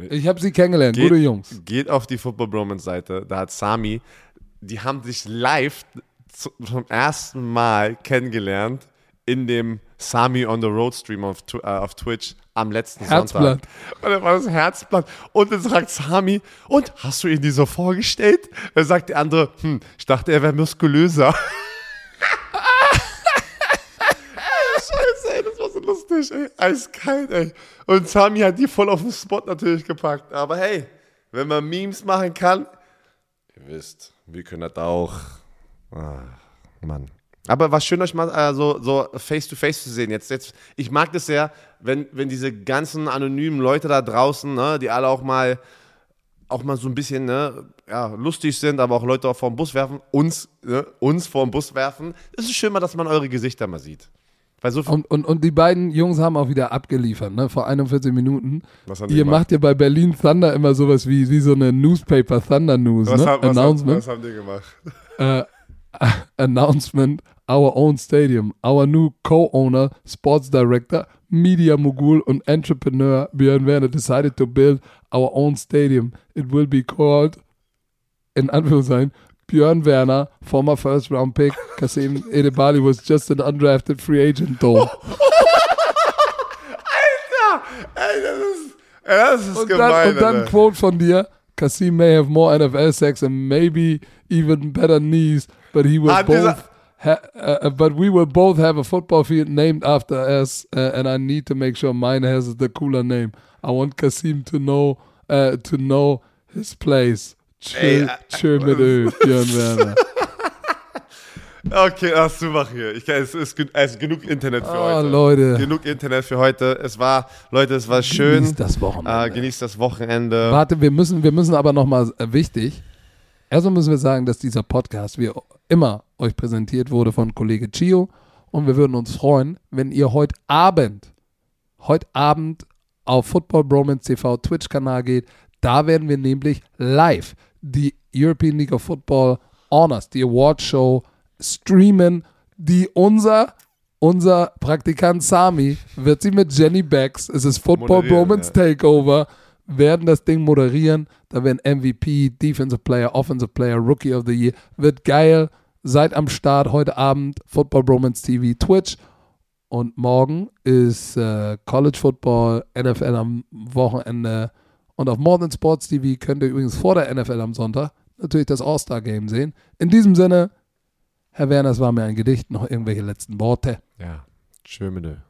Ich habe sie kennengelernt, Geht, gute Jungs. geht auf die Football Bromance Seite, da hat Sami, die haben sich live zu, zum ersten Mal kennengelernt in dem Sami on the Road Stream auf, äh, auf Twitch am letzten Herzblatt. Sonntag. Und dann war das Herzblatt. Und dann sagt Sami, und hast du ihn dir so vorgestellt? Dann sagt der andere, hm, ich dachte, er wäre muskulöser. [laughs] Scheiße, ey, das war so lustig, ey. Eiskalt, ey. Und Sami hat die voll auf den Spot natürlich gepackt. Aber hey, wenn man Memes machen kann, ihr wisst, wir können das auch. Ah, Mann. Aber war schön, euch mal äh, so, so face to face zu sehen. Jetzt, jetzt, ich mag das sehr, wenn, wenn diese ganzen anonymen Leute da draußen, ne, die alle auch mal auch mal so ein bisschen ne, ja, lustig sind, aber auch Leute auch vor den Bus werfen, uns, ne, uns vor den Bus werfen. Es ist schön mal, dass man eure Gesichter mal sieht. So Und, und, und die beiden Jungs haben auch wieder abgeliefert, ne? Vor 41 Minuten. Was haben die Ihr gemacht? macht ja bei Berlin Thunder immer sowas wie, wie so eine Newspaper Thunder News, was, ne? haben, was, haben, Announcement. was haben die gemacht? uh, [laughs] announcement our own stadium. Our new co-owner, sports director, media mogul and entrepreneur Björn Werner decided to build our own stadium. It will be called, in Anführungszeichen, Björn Werner, former first round pick, [laughs] Kasim Edebali was just an undrafted free agent though. Ey, das ist, ey, das ist Und gemein. dann, und dann. Quote von dir, Kasim may have more NFL sex and maybe even better knees, but he will Ah, dieser- both ha uh, but we will both have a football field named after us uh, and I need to make sure mine has the cooler name. I want Kasim to know uh, to know his place. Chill, äh, chill mit Ö, Björn Werner. [laughs] Okay, du mach hier. Ich es, ist, es ist genug Internet für Oh, heute. Leute. Genug Internet für heute. Es war, Leute, es war schön. Genießt das Wochenende. Äh, genießt das Wochenende. Warte, wir müssen, wir müssen aber nochmal äh, wichtig. Erstmal müssen wir sagen, dass dieser Podcast wie immer euch präsentiert wurde von Kollege Chio. Und wir würden uns freuen, wenn ihr heute Abend, heute Abend auf Football Bromance TV Twitch-Kanal geht. Da werden wir nämlich live die European League of Football Honors, die Award Show streamen, die unser unser Praktikant Sami wird sie mit Jenny Becks, es ist Football Bromance ja. Takeover, werden das Ding moderieren. Da werden MVP, Defensive Player, Offensive Player, Rookie of the Year. Wird geil. Seid am Start heute Abend. Football Bromance TV, Twitch. Und morgen ist äh, College Football, NFL am Wochenende. Und auf More Than Sports TV könnt ihr übrigens vor der NFL am Sonntag natürlich das All-Star-Game sehen. In diesem Sinne, Herr Werner, es war mir ein Gedicht. Noch irgendwelche letzten Worte. Ja, schön dir.